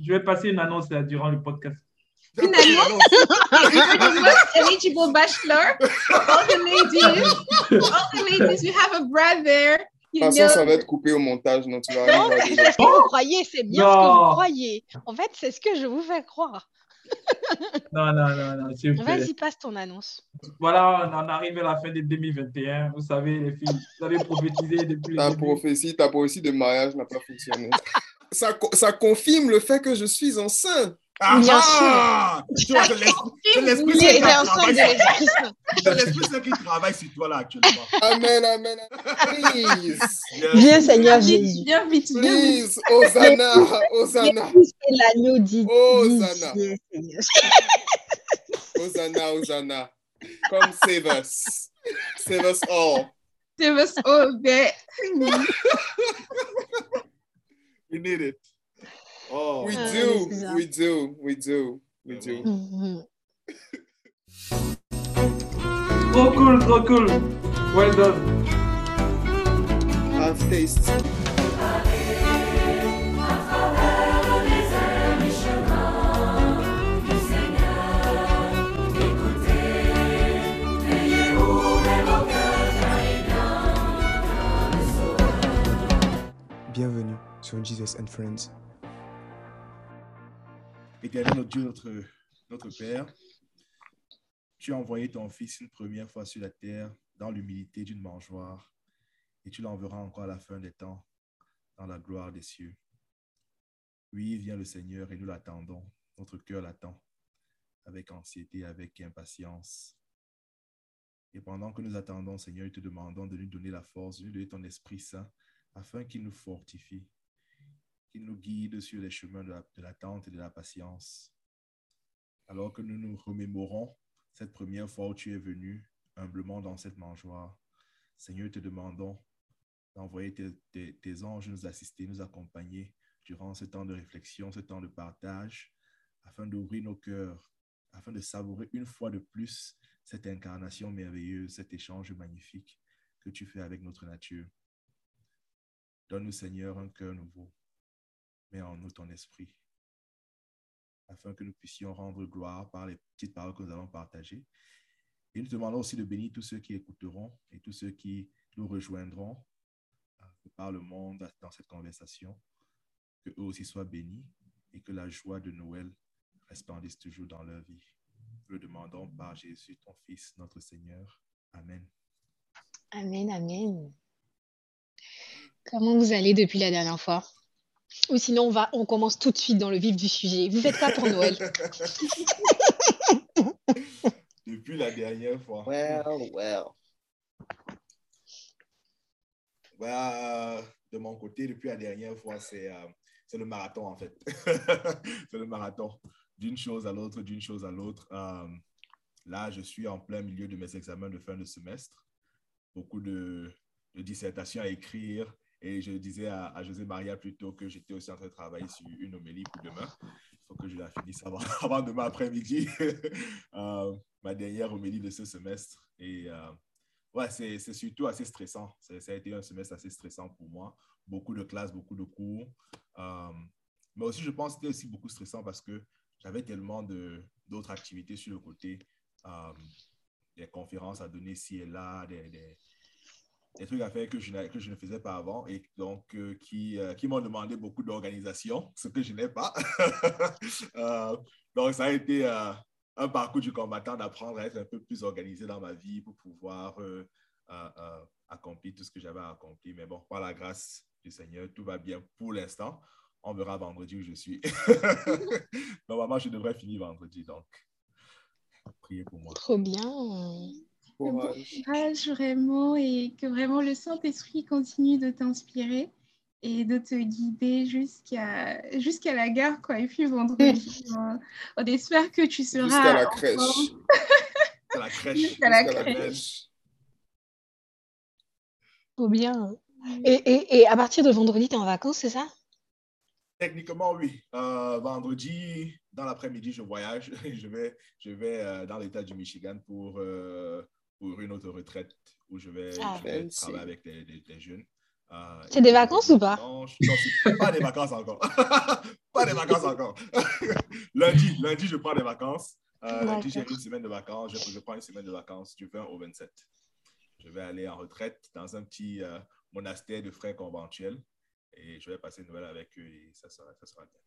je vais passer une annonce durant le podcast. Une annonce? eligible bachelor. All the ladies, all the ladies, you have a brother. De toute façon, ça va être coupé au montage, non, tu vas Non, rien c'est ce que vous croyez, c'est bien ce que vous croyez. En fait, c'est ce que je vous fais croire. Non, non, non, non, s'il vous plaît. Vas-y, passe ton annonce. Voilà, on en arrive à la fin de 2021. Vous savez, les filles, vous avez prophétisé depuis Ta prophétie, ta prophétie de mariage n'a pas fonctionné. ça, ça confirme le fait que je suis enceinte. Ah, Bien ah Tu vois, c'est l'es- c'est l'Esprit qui Saint qui travaille sur toi là actuellement. Amen, amen. Please, Yes. Viens, Seigneur Jésus. Viens vite, viens vite. please, Hosanna, Hosanna, C'est l'agneau dit. Hosanna. Hosanna, Hosanna. Come save us. Save us all. Save us all there. We need it. Oh. We Ah, do, c'est ça. we do, we do, we do. Mhm. Trop cool, trop cool. Well done. Have taste. Bienvenue sur Jesus and Friends. Éternel notre Dieu, notre, notre Père, tu as envoyé ton Fils une première fois sur la terre dans l'humilité d'une mangeoire et tu l'enverras encore à la fin des temps dans la gloire des cieux. Oui, vient le Seigneur et nous l'attendons. Notre cœur l'attend avec anxiété, avec impatience. Et pendant que nous attendons, Seigneur, nous te demandons de nous donner la force, de nous donner ton Esprit Saint afin qu'il nous fortifie, qu'il nous guide sur les chemins de la- de l'attente et de la patience. Alors que nous nous remémorons cette première fois où tu es venu humblement dans cette mangeoire, Seigneur, te demandons d'envoyer tes anges nous assister, nous accompagner durant ce temps de réflexion, ce temps de partage, afin d'ouvrir nos cœurs, afin de savourer une fois de plus cette incarnation merveilleuse, cet échange magnifique que tu fais avec notre nature. Donne-nous, Seigneur, un cœur nouveau. En nous ton esprit, afin que nous puissions rendre gloire par les petites paroles que nous allons partager. Et nous demandons aussi de bénir tous ceux qui écouteront et tous ceux qui nous rejoindront euh, par le monde dans cette conversation. Que eux aussi soient bénis et que la joie de Noël resplendisse toujours dans leur vie. Nous le demandons par Jésus, ton Fils, notre Seigneur. Amen. Amen, amen. Comment vous allez depuis la dernière fois? Ou sinon, on, va, on commence tout de suite dans le vif du sujet. Vous faites quoi pour Noël Depuis la dernière fois. Well, well. Bah, de mon côté, depuis la dernière fois, c'est euh, c'est le marathon en fait. c'est le marathon. D'une chose à l'autre, d'une chose à l'autre. Euh, là, je suis en plein milieu de mes examens de fin de semestre. Beaucoup de, de dissertations à écrire. Et je disais à, José Maria plus tôt que j'étais aussi en train de travailler sur une homélie pour demain. Il faut que je la finisse avant, demain après-midi. Euh, ma dernière homélie de ce semestre. Et euh, ouais, c'est surtout assez stressant. Ça a été un semestre assez stressant pour moi. Beaucoup de classes, beaucoup de cours. Euh, mais aussi, je pense que c'était aussi beaucoup stressant parce que j'avais tellement d'autres activités sur le côté. Des conférences à donner ici et là, des- des trucs à faire que je, que je ne faisais pas avant et donc euh, qui, euh, qui m'ont demandé beaucoup d'organisation, ce que je n'ai pas. Euh, donc, ça a été un parcours du combattant d'apprendre à être un peu plus organisé dans ma vie pour pouvoir accomplir tout ce que j'avais à accomplir. Mais bon, par la grâce du Seigneur, tout va bien pour l'instant. On verra vendredi où je suis. Normalement, je devrais finir vendredi, donc priez pour moi. Trop bien. Courage. Courage vraiment et que vraiment le Saint-Esprit continue de t'inspirer et de te guider jusqu'à jusqu'à la gare quoi et puis vendredi on, on espère que tu seras Jusqu'à la crèche. À la crèche. Jusqu'à la crèche. crèche. Trop bien. Et, et, et à partir de vendredi, tu es en vacances, c'est ça? Techniquement, oui. Euh, vendredi, dans l'après-midi, je voyage. je vais, je vais euh, dans l'État du Michigan pour, euh, pour une autre retraite où je vais, Ah. je vais Fancy. travailler avec des jeunes. Euh, C'est des vacances ou pas? Non, c'est pas des vacances encore. Pas des vacances encore. lundi, lundi, je prends des vacances. Euh, lundi, j'ai une semaine de vacances. Je, je prends une semaine de vacances du 20 au 27. Je vais aller en retraite dans un petit euh, monastère de frères conventuels et je vais passer une Noël avec eux et ça sera, ça sera bien.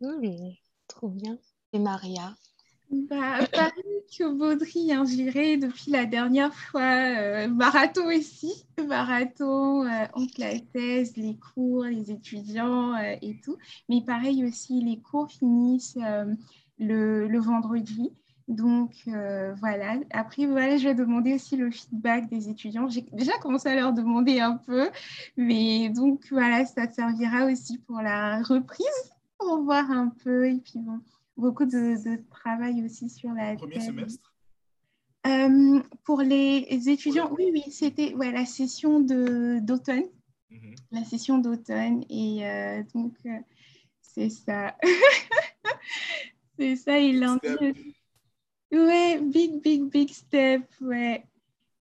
Cool. Trop bien. Et Maria? Bah, pareil que Baudry, j'irai depuis la dernière fois. euh, marathon aussi. Marathon euh, entre la thèse, les cours, les étudiants euh, et tout. Mais pareil aussi, les cours finissent euh, le, le vendredi. Donc euh, voilà. Après, voilà, je vais demander aussi le feedback des étudiants. J'ai déjà commencé à leur demander un peu. Mais donc voilà, ça servira aussi pour la reprise, pour voir un peu. Et puis bon beaucoup de, de travail aussi sur la Premier semestre Euh, pour les étudiants, oui, oui, c'était ouais, la session d'automne, Mhm. la session d'automne. Et euh, donc, euh, c'est ça. c'est ça, lundi. Step. Ouais, big, big, big step, ouais.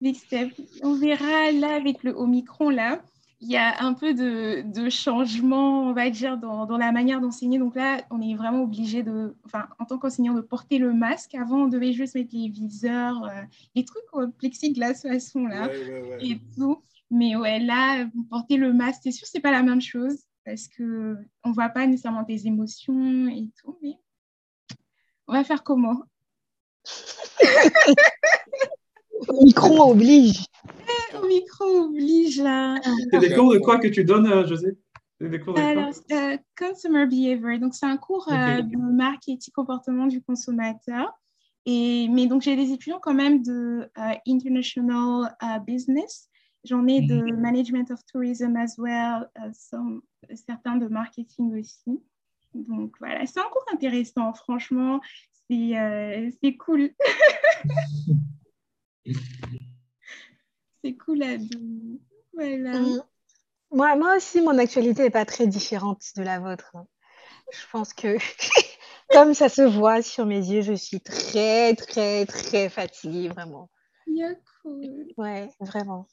Big step. On verra là avec le Omicron, là, il y a un peu de, de changement, on va dire, dans, dans la manière d'enseigner. Donc là, on est vraiment obligé de, enfin, en tant qu'enseignant, de porter le masque. Avant, on devait juste mettre les viseurs, euh, les trucs en plexiglas façon, là Ouais, ouais, ouais. et tout. Mais ouais, là, porter le masque, c'est sûr, c'est pas la même chose parce que on voit pas nécessairement des émotions et tout. Mais on va faire comment? Micron oblige. Au micro oblige là. C'est des cours de quoi que tu donnes, euh, José? C'est des cours de quoi? Alors, euh, consumer behavior, donc c'est un cours euh, de marketing comportement du consommateur. Et, mais donc j'ai des étudiants quand même de euh, international business. J'en ai de management of tourism as well, some- certains de marketing aussi. Donc voilà, c'est un cours intéressant, franchement, c'est euh, c'est cool. c'est cool à deux. Voilà. Mm. Moi, moi aussi, mon actualité n'est pas très différente de la vôtre. Je pense que, comme ça se voit sur mes yeux, je suis très, très, très fatiguée, vraiment. Yeah, cool. Ouais, vraiment.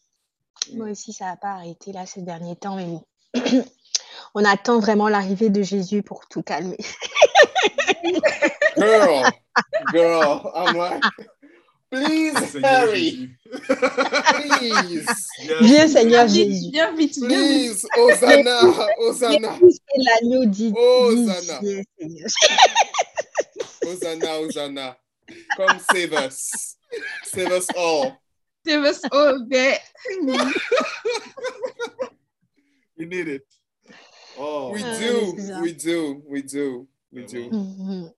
Moi aussi, ça n'a pas arrêté là ces derniers temps, mais bon. On attend vraiment l'arrivée de Jésus pour tout calmer. Girl, girl, I'm like, please Seigneur hurry, please, Viens, Seigneur Jésus. Viens vite, viens vite. please, Hosanna, Hosanna, Jésus, c'est l'agneau dit. Hosanna. dit, Seigneur. Hosanna, Hosanna. Come save us, save us all. Save us all there. We need it. Oh. We Ah, do, we do, we do, we do. Mhm.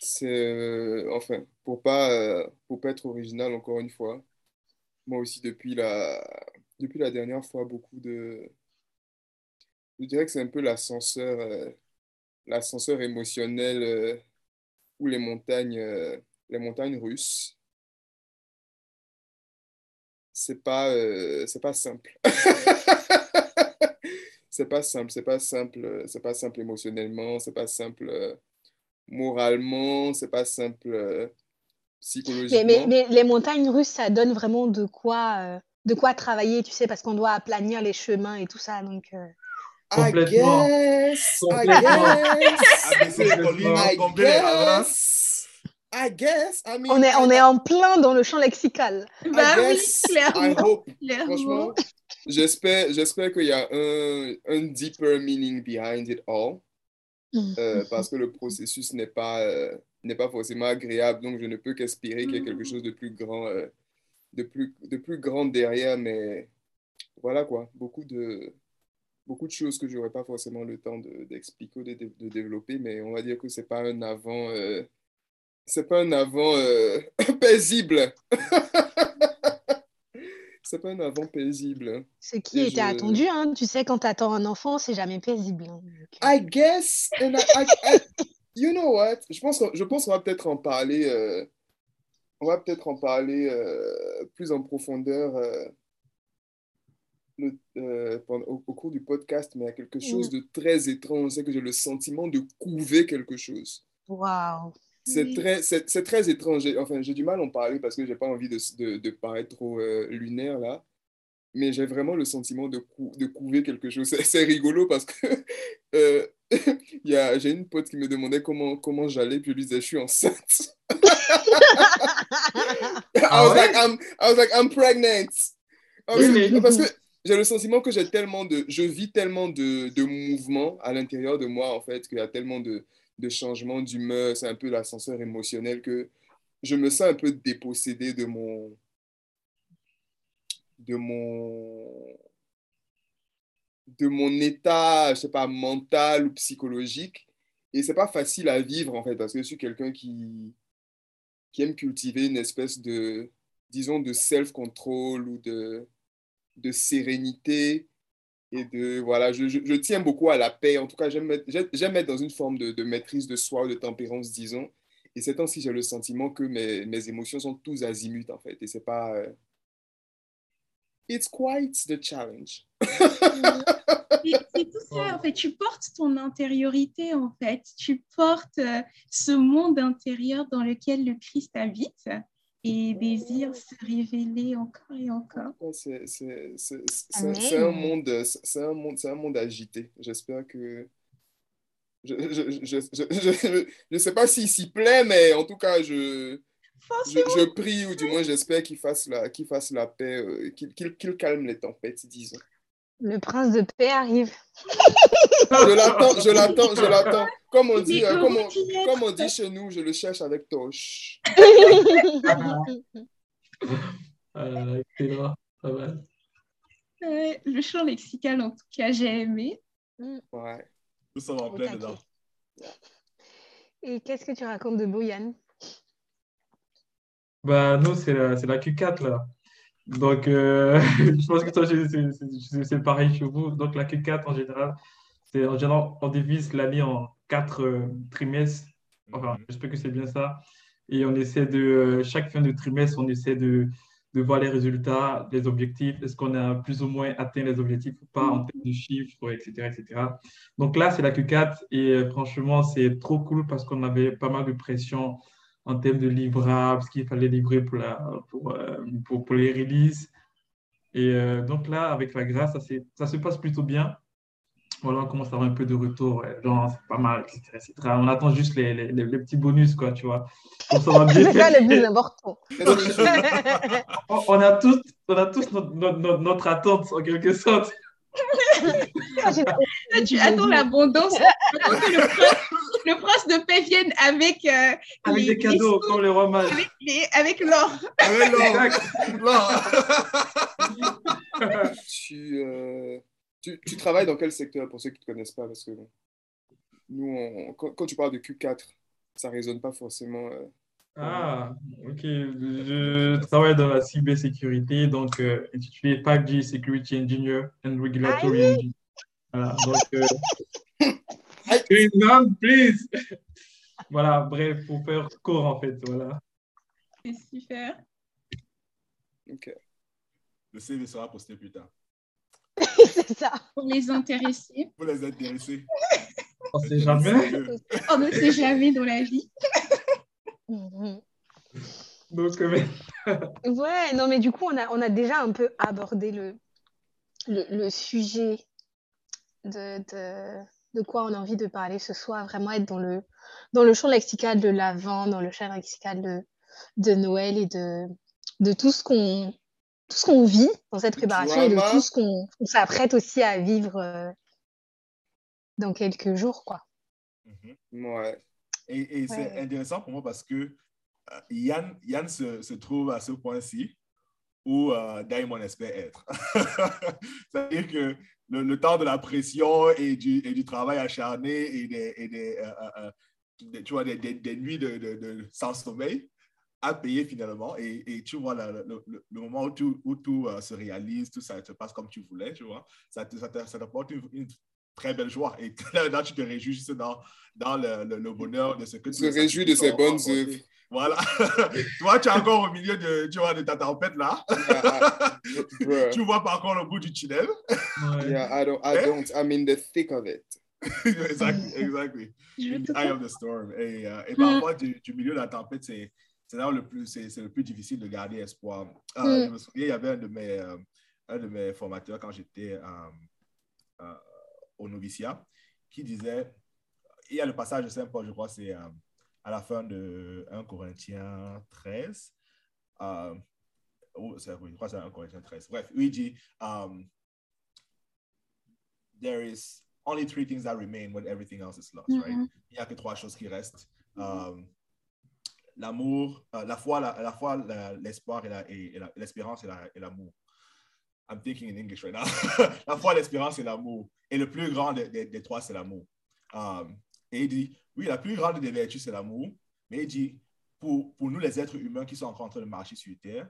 C'est euh, enfin pour pas euh, pour pas être original encore une fois. Moi aussi depuis la depuis la dernière fois beaucoup de je dirais que c'est un peu l'ascenseur euh, l'ascenseur émotionnel euh, ou les montagnes les montagnes russes. C'est pas c'est pas simple. c'est pas simple, c'est pas simple, c'est pas simple émotionnellement, c'est pas simple moralement, c'est pas simple Mais, mais- mais les montagnes russes, ça donne vraiment de quoi, euh, de quoi travailler, tu sais, parce qu'on doit aplanir les chemins et tout ça. Donc, euh, I Complètement. guess, I guess, guess, mean, on, est, on est en plein dans le champ lexical. Bah oui, clairement. clairement. franchement, j'espère, j'espère qu'il y a un, un deeper meaning behind it all. euh, parce que le processus n'est pas, euh, n'est pas forcément agréable, donc je ne peux qu'espérer qu'il y ait quelque chose de plus grand, euh, de plus, de plus grand derrière, mais voilà quoi, beaucoup de, beaucoup de choses que je n'aurais pas forcément le temps de- d'expliquer ou de, de- de développer, mais on va dire que c'est pas un avant, euh, c'est pas un avant euh, paisible. c'est pas un avant paisible. Ce qui Et était je- attendu, hein? tu sais, quand tu attends un enfant, c'est jamais paisible. hein. Euh, I guess, and I, I- I- you know what? Je pense, qu'on- je pense qu'on va peut-être en parler, euh, on va peut-être en parler euh, plus en profondeur euh, le- pendant- au, au cours du podcast, mais il y a quelque chose de très étrange, c'est que j'ai le sentiment de couver quelque chose. Waouh. C'est très, c'est, très étrange. Enfin, j'ai du mal à en parler parce que j'ai pas envie de, de, de paraître trop lunaire là. mais j'ai vraiment le sentiment de, cou- de couver quelque chose. C'est rigolo parce que euh, j'ai une pote qui me demandait comment, comment j'allais, puis je lui disais, je suis enceinte. I, Ah was ouais? like, I'm, I was like, I'm pregnant. Ah, Parce que j'ai le sentiment que j'ai tellement de, je vis tellement de, de mouvements à l'intérieur de moi, en fait, qu'il y a tellement de, de changements d'humeur, c'est un peu l'ascenseur émotionnel que je me sens un peu dépossédé de mon, de mon, de mon état, je sais pas, mental ou psychologique. Et c'est pas facile à vivre, en fait, parce que je suis quelqu'un qui, qui aime cultiver une espèce de, disons, de self-control ou de, de sérénité. Et de, voilà, je, je, tiens beaucoup à la paix. En tout cas, j'aime être, dans une forme de, de maîtrise de soi, de tempérance, disons. Et ces temps-ci, j'ai le sentiment que mes, mes émotions sont tous azimuts, en fait. Et c'est pas... euh, It's quite the challenge. C'est tout ça, en fait. Tu portes ton intériorité, en fait. Tu portes euh, ce monde intérieur dans lequel le Christ habite et désire se révéler encore et encore. C'est un monde, c'est un monde, c'est un monde agité. J'espère que. Je ne je, je, je, je, je- je sais pas s'il s'y plaît, mais en tout cas, je, je, prie, ou du moins j'espère qu'il fasse la, qu'il fasse la paix, euh, qu'il qu'il- qu'il calme les tempêtes, disons. Le prince de paix arrive. Je l'attends, je l'attends, je l'attends. Comme on dit, euh, comme on, comme on dit chez nous, je le cherche avec torche. Euh, excellent. Pas mal. Ouais, le champ lexical, en tout cas, j'ai aimé. Ouais. Nous sommes en plein dedans. Et qu'est-ce que tu racontes de beau, Yann? Bah, nous, c'est la, la Q4, là. Donc, euh, je pense que toi, c'est pareil chez vous. Donc, la Q4, en général, c'est en général, on divise l'année en quatre euh, trimestres. Enfin, Mhm. j'espère que c'est bien ça. Et on essaie de, euh, chaque fin de trimestre, on essaie de, de voir les résultats, les objectifs. Est-ce qu'on a plus ou moins atteint les objectifs ou pas en termes de chiffres, etc., etc. Donc là, c'est la Q4 et franchement, c'est trop cool parce qu'on avait pas mal de pression en termes de livrables, ce qu'il fallait livrer pour, la, pour, euh, pour, pour les releases. Et euh, donc là, avec la grâce, ça, ça se passe plutôt bien. Voilà, on commence à avoir un peu de retour, ouais, genre c'est pas mal, etc., etc. On attend juste les, les, les- les petits bonus, quoi, tu vois. On va bien C'est ça le fêter. plus important. Qu'est-ce que je- On on a tous, on a tous notre, notre, notre- notre attente, en quelque sorte. Là, tu attends l'abondance. Tu attends que le prince, le prince de paix vienne avec, euh, Avec les- des cadeaux, les- mages. avec, les- avec l'or. Avec l'or. Tu, euh, tu, tu travailles dans quel secteur pour ceux qui ne te connaissent pas? Parce que nous, on- quand, quand tu parles de Q4, ça ne résonne pas forcément. euh, Ah, ok. Je travaille dans la cybersécurité, donc euh, intitulé 5G Security Engineer and Regulatory Engineer. Voilà, donc. Euh... non, please! Voilà, bref, pour faire court en fait, voilà. C'est super. ok. Le CV sera posté plus tard. C'est ça. Pour les intéressés, Pour les intéressés. On sait jamais. on ne sait jamais dans la vie. Mhm. Donc, euh, Ouais, non, mais du coup, on a, on a déjà un peu abordé le, le, le sujet de, de, de quoi on a envie de parler ce soir, vraiment être dans le, dans le champ lexical de l'Avent, dans le champ lexical de, de Noël et de, de tout ce qu'on tout ce qu'on vit dans cette préparation et de tout ce qu'on on s'apprête aussi à vivre euh, dans quelques jours, quoi. Mhm. Ouais. Et, et c'est intéressant pour moi parce que euh, Yann, Yann se, se trouve à ce point-ci où euh, Daimon espère être. C'est-à-dire que le, le temps de la pression et du, et du travail acharné et des, et des, euh, euh, des- tu vois, des, des- nuits de, de- de- sans sommeil à payer finalement. Et, et tu vois le, le- le- le moment où tout, où tout se réalise, tout ça se passe comme tu voulais, tu vois, ça te- ça t'apporte une, une très belle joie. Et là, là, tu te réjouis juste dans, dans le, le- le bonheur de ce que Se réjouit de ses bonnes œuvres. Voilà. Toi, tu es encore au milieu de, tu vois, de ta tempête là. Yeah, I- bruh. tu vois pas encore le bout du tunnel. Yeah, I don't, I don't. I'm in the thick of it. exactly, exactly. Je In te the eye of the storm. Et, euh, et parfois, du, du milieu de la tempête, c'est c'est là où le plus, c'est c'est le plus difficile de garder espoir. Euh, Mm. Je me souviens, il y avait un de mes, euh, un de mes formateurs quand j'étais au noviciat qui disait, il y a le passage de Saint Paul, je crois, c'est à la fin de 1 Corinthiens 13. je crois que c'est 1 Corinthiens 13. Bref, il dit, um, there is only three things that remain when everything else is lost, right? Mhm. Il n'y a que trois choses qui restent. Um, L'amour, euh, la foi, la, la foi, l'espoir et la- et- et la- l'espérance et la- et l'amour. I'm thinking in English right now. la foi, l'espérance et l'amour. Et le plus grand des, des- trois, c'est l'amour. Um, et il dit, oui, la plus grande des vertus, c'est l'amour. Mais il dit, pour, pour nous, les êtres humains qui sont encore en train de marcher sur Terre,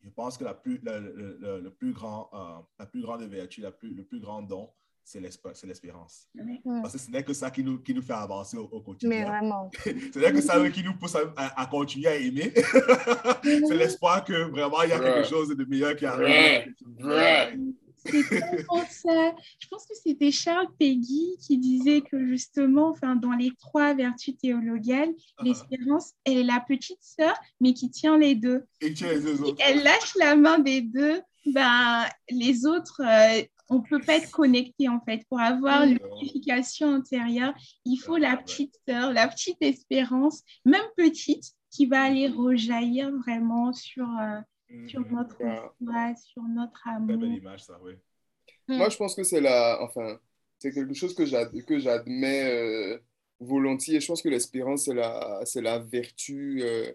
je pense que la plus, le- le plus grand, euh, la plus grande vertu, la plus, le plus grand don, c'est l'espérance. Parce que ce n'est que ça qui nous, qui nous fait avancer au, au Mais quotidien. vraiment. Ce n'est que ça qui nous pousse à, à- à continuer à aimer. c'est l'espoir que vraiment il y a quelque chose de meilleur qui arrive. Ouais. C'est tellement ça. Je pense que c'était Charles Péguy qui disait que justement, enfin, dans les trois vertus théologales, Uh-huh. l'espérance, elle est la petite sœur, mais qui tient les deux. Et es les deux autres. elle lâche la main des deux, ben, les autres, euh, on ne peut pas être connecté en fait. Pour avoir Mhm. l'unification intérieure, il faut Ouais, la petite sœur, la petite espérance, même petite, qui va aller rejaillir vraiment sur, euh, sur Mhm. notre Ouais. foi, sur notre Très amour. belle image, ça, oui. Moi, je pense que c'est la, enfin, c'est quelque chose que j'ad- que j'admets euh, volontiers. Je pense que l'espérance, c'est la, c'est la vertu euh,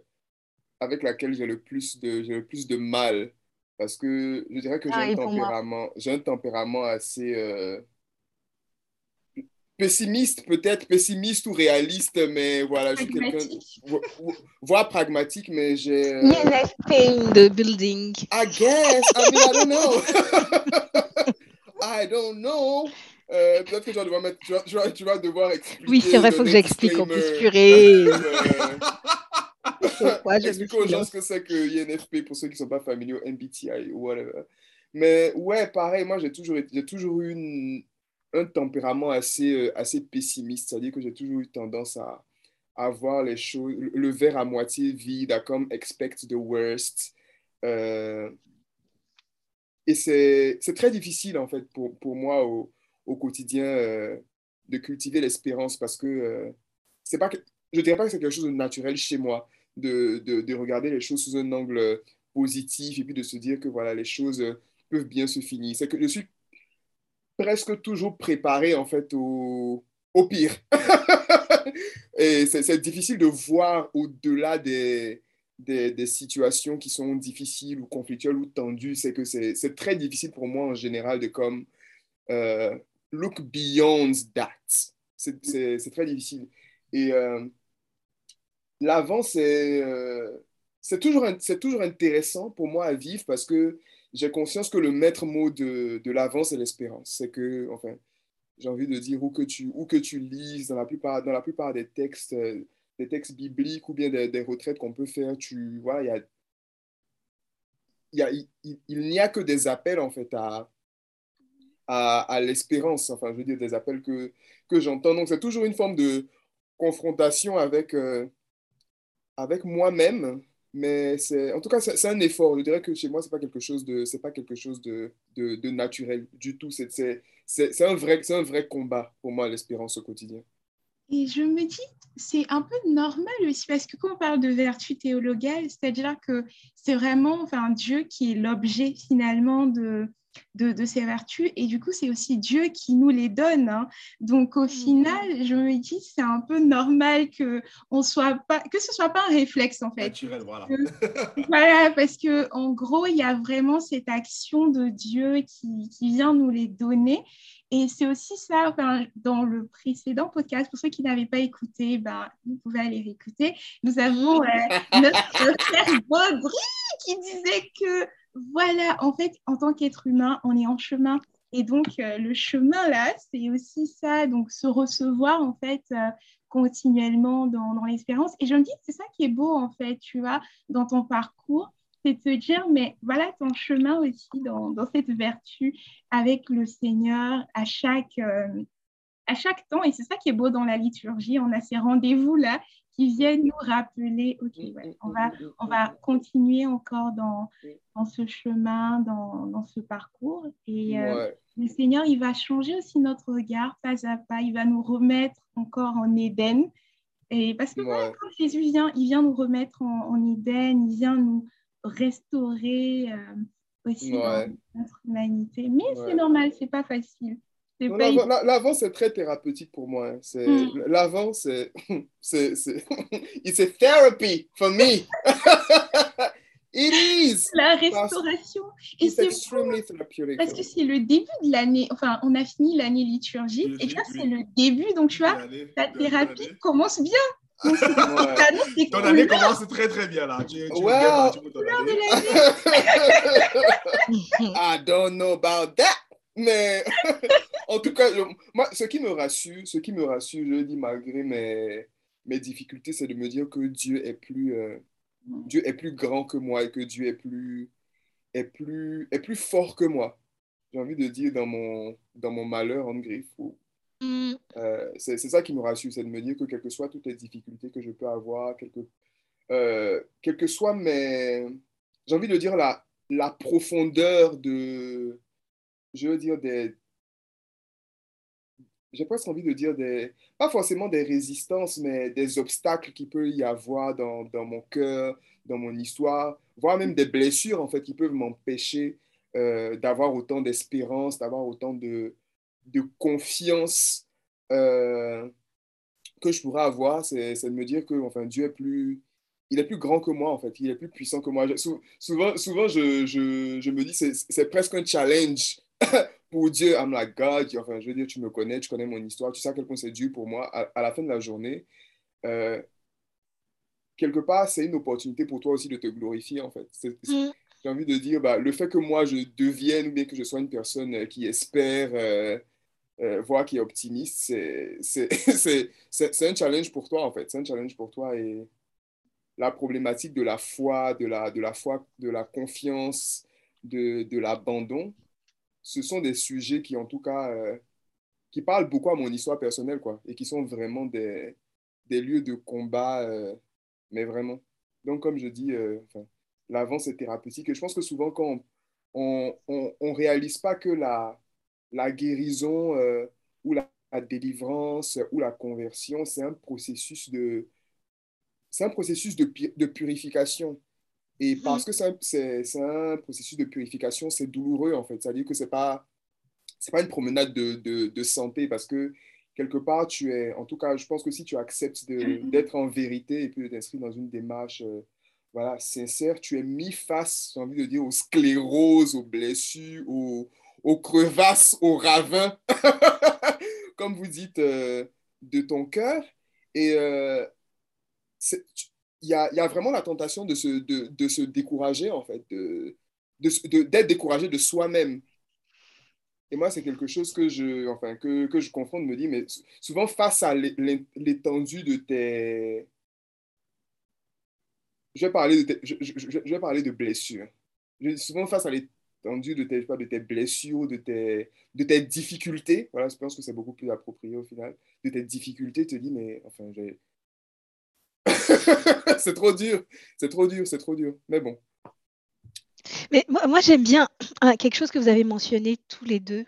avec laquelle j'ai le plus de, j'ai le plus de mal. Parce que je dirais que j'ai Pareil un pour moi. tempérament, j'ai un tempérament assez euh, pessimiste, peut-être, pessimiste ou réaliste, mais voilà, je suis quelqu'un, Pragmatique. vo- vo- voire pragmatique, mais j'ai. euh, INFP in the building. I guess. I mean, I don't know. I don't know. Euh, Peut-être que tu vas devoir mettre, tu vas, tu vas- tu vas devoir expliquer. Oui, c'est vrai, faut que donner j'explique en plus, disclaimer. purée. Euh, Pourquoi je expliquer me aux gens ce que c'est que INFP pour ceux qui ne sont pas familiers, MBTI ou whatever? Mais ouais, pareil, moi j'ai toujours, j'ai toujours eu une- un tempérament assez, euh, assez pessimiste, c'est-à-dire que j'ai toujours eu tendance à, à voir les choses, le verre à moitié vide, à comme expect the worst. Euh, et c'est très difficile en fait pour, pour moi au, au quotidien euh, de cultiver l'espérance parce que c'est pas je dirais pas que c'est quelque chose de naturel chez moi de, de, de regarder les choses sous un angle positif et puis de se dire que voilà les choses euh, peuvent bien se finir. C'est que je suis presque toujours préparé en fait au, au pire. et c'est difficile de voir au-delà des, des, situations qui sont difficiles ou conflictuelles ou tendues. C'est que c'est très difficile pour moi en général de comme euh, look beyond that. C'est très difficile. Et euh, l'avant, c'est euh, toujours, toujours intéressant pour moi à vivre parce que j'ai conscience que le maître mot de, de l'avant, c'est l'espérance. C'est que, enfin, j'ai envie de dire où que tu, où que tu lises, dans la plupart, dans la plupart des textes, euh, des textes bibliques ou bien des, retraites qu'on peut faire, tu vois, il y a, y a- il- n'y a que des appels, en fait, à, à, à l'espérance. Enfin, je veux dire, des appels que, que j'entends. Donc, c'est toujours une forme de confrontation avec, euh, avec moi-même. Mais c'est, en tout cas, c'est un effort. Je dirais que chez moi, c'est pas quelque chose de, c'est pas quelque chose de, de, naturel du tout. C'est, c'est, c'est, un vrai, un vrai combat pour moi, l'espérance au quotidien. Et je me dis, c'est un peu normal aussi, parce que quand on parle de vertu théologale, c'est-à-dire que c'est vraiment enfin, Dieu qui est l'objet finalement de, de, de ces vertus, et du coup, c'est aussi Dieu qui nous les donne. hein. Donc, au final, je me dis, c'est un peu normal que, on soit pas, que ce ne soit pas un réflexe, en fait. Naturel, voilà. Voilà, parce que en gros, il y a vraiment cette action de Dieu qui, qui vient nous les donner. Et c'est aussi ça, enfin, dans le précédent podcast, pour ceux qui n'avaient pas écouté, ben, vous pouvez aller réécouter. Nous avons euh, notre frère Baudry qui disait que, voilà, en fait, en tant qu'être humain, on est en chemin. Et donc, euh, le chemin, là, c'est aussi ça, donc se recevoir, en fait, euh, continuellement dans, dans l'espérance. Et je me dis c'est ça qui est beau, en fait, tu vois, dans ton parcours, c'est te dire, mais voilà ton chemin aussi dans, dans cette vertu avec le Seigneur à chaque, euh, à chaque temps, et c'est ça qui est beau dans la liturgie, on a ces rendez-vous-là qui viennent nous rappeler, OK, on, va, on va continuer encore dans, dans ce chemin, dans, dans ce parcours. Et euh, le Seigneur, il va changer aussi notre regard pas à pas, il va nous remettre encore en Éden. Et parce que quand Jésus vient, il vient nous remettre en, en Éden, il vient nous restaurer euh, aussi notre humanité. Mais c'est normal, c'est pas facile. L'avant, c'est très thérapeutique pour moi. Hein. C'est, hmm. L'avant, c'est, c'est, c'est, it's a therapy for me. It is. La restauration. Et c'est extremely therapeutic. Parce que c'est le début de l'année. Enfin, on a fini l'année liturgique. Et là, c'est le début. Donc, tu vois, ta thérapie commence bien. Donc, ton année commence très très bien là. Tu, tu well, I don't know about that. Mais en tout cas, moi, ce qui me rassure, ce qui me rassure, je le dis malgré mes, mes difficultés, c'est de me dire que Dieu est plus, euh, Dieu est plus grand que moi et que Dieu est plus, est plus, est plus fort que moi. J'ai envie de dire dans mon, dans mon malheur en griffe. Mm. Euh, c'est ça qui me rassure, c'est de me dire que quelles que soient toutes les difficultés que je peux avoir, quelles que, euh, quelle que soit mes... J'ai envie de dire la, la profondeur de je veux dire, des... J'ai presque envie de dire des... Pas forcément des résistances, mais des obstacles qu'il peut y avoir dans, mon cœur, dans mon histoire, voire même des blessures, en fait, qui peuvent m'empêcher euh, d'avoir autant d'espérance, d'avoir autant de, de confiance euh, que je pourrais avoir. C'est de me dire que enfin, Dieu est plus il est plus grand que moi, en fait. Il est plus puissant que moi. souvent, souvent je, je, me dis, c'est presque un challenge pour Dieu, I'm like God, enfin, je veux dire, tu me connais, tu connais mon histoire, tu sais à quel point c'est dur pour moi. À, la fin de la journée, euh, quelque part, c'est une opportunité pour toi aussi de te glorifier, en fait. Mm. J'ai envie de dire, bah, le fait que moi, je devienne ou bien que je sois une personne qui espère, euh, euh, voire qui est optimiste, c'est un challenge pour toi, en fait. C'est un challenge pour toi et la problématique de la foi, de la, de la foi, de la confiance, de, de l'abandon, ce sont des sujets qui, en tout cas, euh, qui parlent beaucoup à mon histoire personnelle, quoi, et qui sont vraiment des, des lieux de combat, euh, mais vraiment. Donc, comme je dis, euh, l'avance est thérapeutique. Et je pense que souvent, quand on ne réalise pas que la, la guérison ou la, la, délivrance ou la conversion, c'est un processus de, un processus de, de purification. Et mm. parce que c'est un, processus de purification, c'est douloureux en fait. C'est-à-dire que ce n'est pas, pas une promenade de, de, de, santé parce que quelque part, tu es, en tout cas, je pense que si tu acceptes mm-hmm. d'être en vérité et puis de t'inscrire dans une démarche euh, voilà, sincère, tu es mis face, j'ai envie de dire, aux scléroses, aux blessures, aux, aux crevasses, aux ravins, comme vous dites, euh, de ton cœur. Et euh, il y a, vraiment la tentation de se, de, se décourager, en fait, d'être de, de, découragé de soi-même. Et moi, c'est quelque chose que je, enfin, que, que je me dis, mais souvent face à l'étendue de tes... Je vais parler de, je, vais parler de blessures. souvent face à l'étendue de tes, de tes blessures, de tes, de tes difficultés, voilà, je pense que c'est beaucoup plus approprié au final, de tes difficultés, te dis, mais enfin, j'ai c'est trop dur, c'est trop dur, c'est trop dur. Mais bon. Mais moi, j'aime bien hein, quelque chose que vous avez mentionné tous les deux,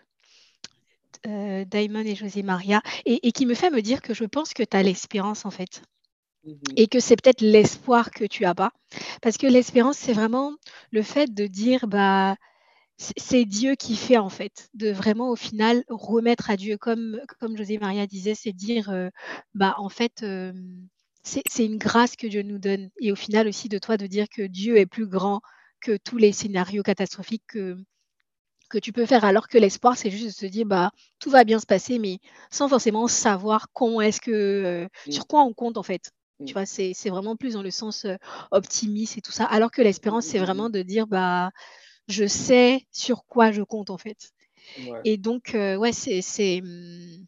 euh, Daimon et José Maria, et, qui me fait me dire que je pense que tu as l'espérance en fait. Mhm. Et que c'est peut-être l'espoir que tu as pas. Parce que l'espérance, c'est vraiment le fait de dire, bah, c'est Dieu qui fait en fait, de vraiment au final remettre à Dieu, comme, comme José Maria disait, c'est dire, euh, bah, en fait, euh, c'est une grâce que Dieu nous donne. Et au final aussi de toi de dire que Dieu est plus grand que tous les scénarios catastrophiques que, que tu peux faire, alors que l'espoir, c'est juste de se dire, bah, tout va bien se passer, mais sans forcément savoir comment est-ce que, euh, mmh. sur quoi on compte en fait. Tu mmh. vois, c'est vraiment plus dans le sens euh, optimiste et tout ça, alors que l'espérance, c'est vraiment de dire, bah, je sais sur quoi je compte en fait. Et donc, euh, ouais, c'est mmh,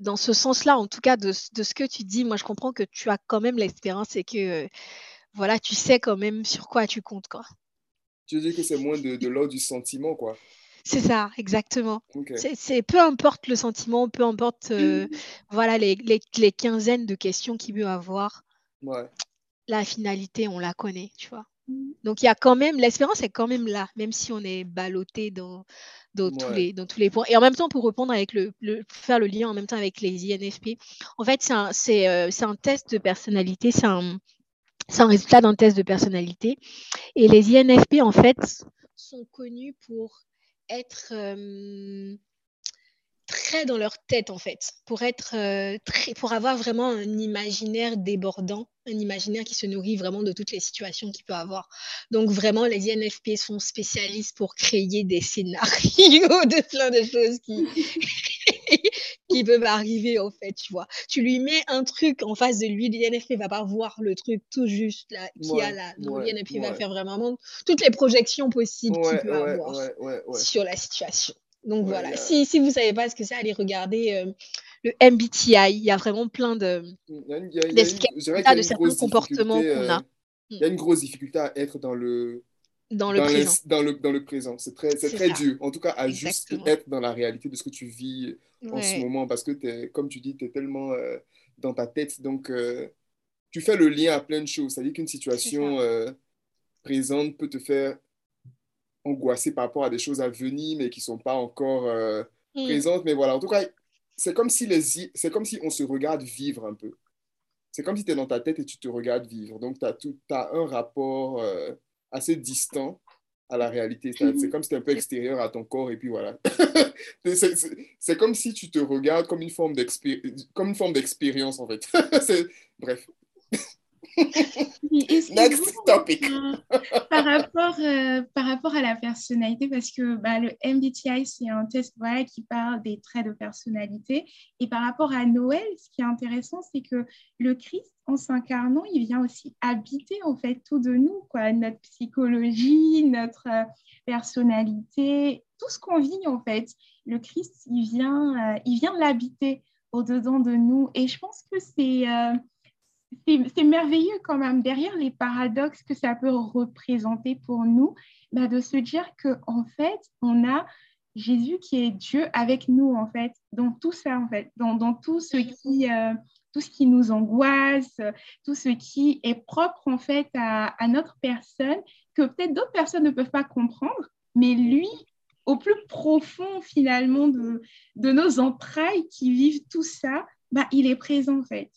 dans ce sens-là, en tout cas, de, ce que tu dis, moi, je comprends que tu as quand même l'espérance et que, euh, voilà, tu sais quand même sur quoi tu comptes, quoi. Tu dis que c'est moins de, l'ordre du sentiment, quoi. C'est ça, exactement. C'est peu importe le sentiment, peu importe euh, voilà les, les, les quinzaines de questions qu'il peut avoir, Ouais. la finalité, on la connaît, tu vois. Donc il y a quand même, l'espérance est quand même là, même si on est ballotté dans, dans, tous les, dans tous les points. Et en même temps, pour répondre avec le, le- pour faire le lien en même temps avec les INFP, en fait, c'est un, c'est, euh, c'est un test de personnalité, c'est un, c'est un résultat d'un test de personnalité. Et les INFP, en fait, sont connus pour être euh, très dans leur tête, en fait, pour être euh, très, pour avoir vraiment un imaginaire débordant, un imaginaire qui se nourrit vraiment de toutes les situations qu'il peut avoir. Donc vraiment, les INFP sont spécialistes pour créer des scénarios de plein de choses qui qui peuvent arriver en fait, tu vois. Tu lui mets un truc en face de lui, l'INFP va pas voir le truc tout juste là qui a là. Non, ouais, l'INFP va faire vraiment toutes les projections possibles qu'il peut avoir sur la situation. Donc voilà, si, si vous savez pas ce que c'est, allez regarder euh, le MBTI. Il y a vraiment plein de, certains grosse comportements difficulté, qu'on a euh, Il y a une grosse difficulté à être dans le, dans le dans, présent. l'ins- dans le, dans le présent. C'est très, c'est très ça. dur. En tout cas, à juste être dans la réalité de ce que tu vis en ce moment. Parce que, comme tu dis, tu es tellement euh, dans ta tête. Donc, euh, tu fais le lien à plein de choses. C'est-à-dire qu'une situation euh, présente peut te faire angoisser par rapport à des choses à venir, mais qui ne sont pas encore euh, Mm. présentes. Mais voilà, en tout cas, c'est comme si les, c'est comme si on se regarde vivre un peu. C'est comme si tu es dans ta tête et tu te regardes vivre. Donc, tu as, un rapport euh, assez distant à la réalité. C'est c'est comme si tu es un peu extérieur à ton corps et puis voilà. C'est- c'est c'est comme si tu te regardes comme une forme d'expé- comme une forme d'expérience en fait. Bref. Next vous, topic. euh, par, rapport, euh, par rapport à la personnalité, parce que bah, le MBTI, c'est un test voilà, qui parle des traits de personnalité. Et par rapport à Noël, ce qui est intéressant, c'est que le Christ, en s'incarnant, il vient aussi habiter en fait tout de nous, quoi, notre psychologie, notre euh, personnalité, tout ce qu'on vit en fait. Le Christ, il vient, euh, il vient l'habiter au-dedans de nous. Et je pense que c'est... c'est merveilleux quand même, derrière les paradoxes que ça peut représenter pour nous, bah, de se dire qu'en fait, on a Jésus qui est Dieu avec nous, en fait, dans tout ça, en fait, dans, dans tout, ce qui, euh, tout ce qui nous angoisse, tout ce qui est propre, en fait, à, à notre personne, que peut-être d'autres personnes ne peuvent pas comprendre, mais lui, au plus profond, finalement, de, de nos entrailles qui vivent tout ça, bah, il est présent, en fait.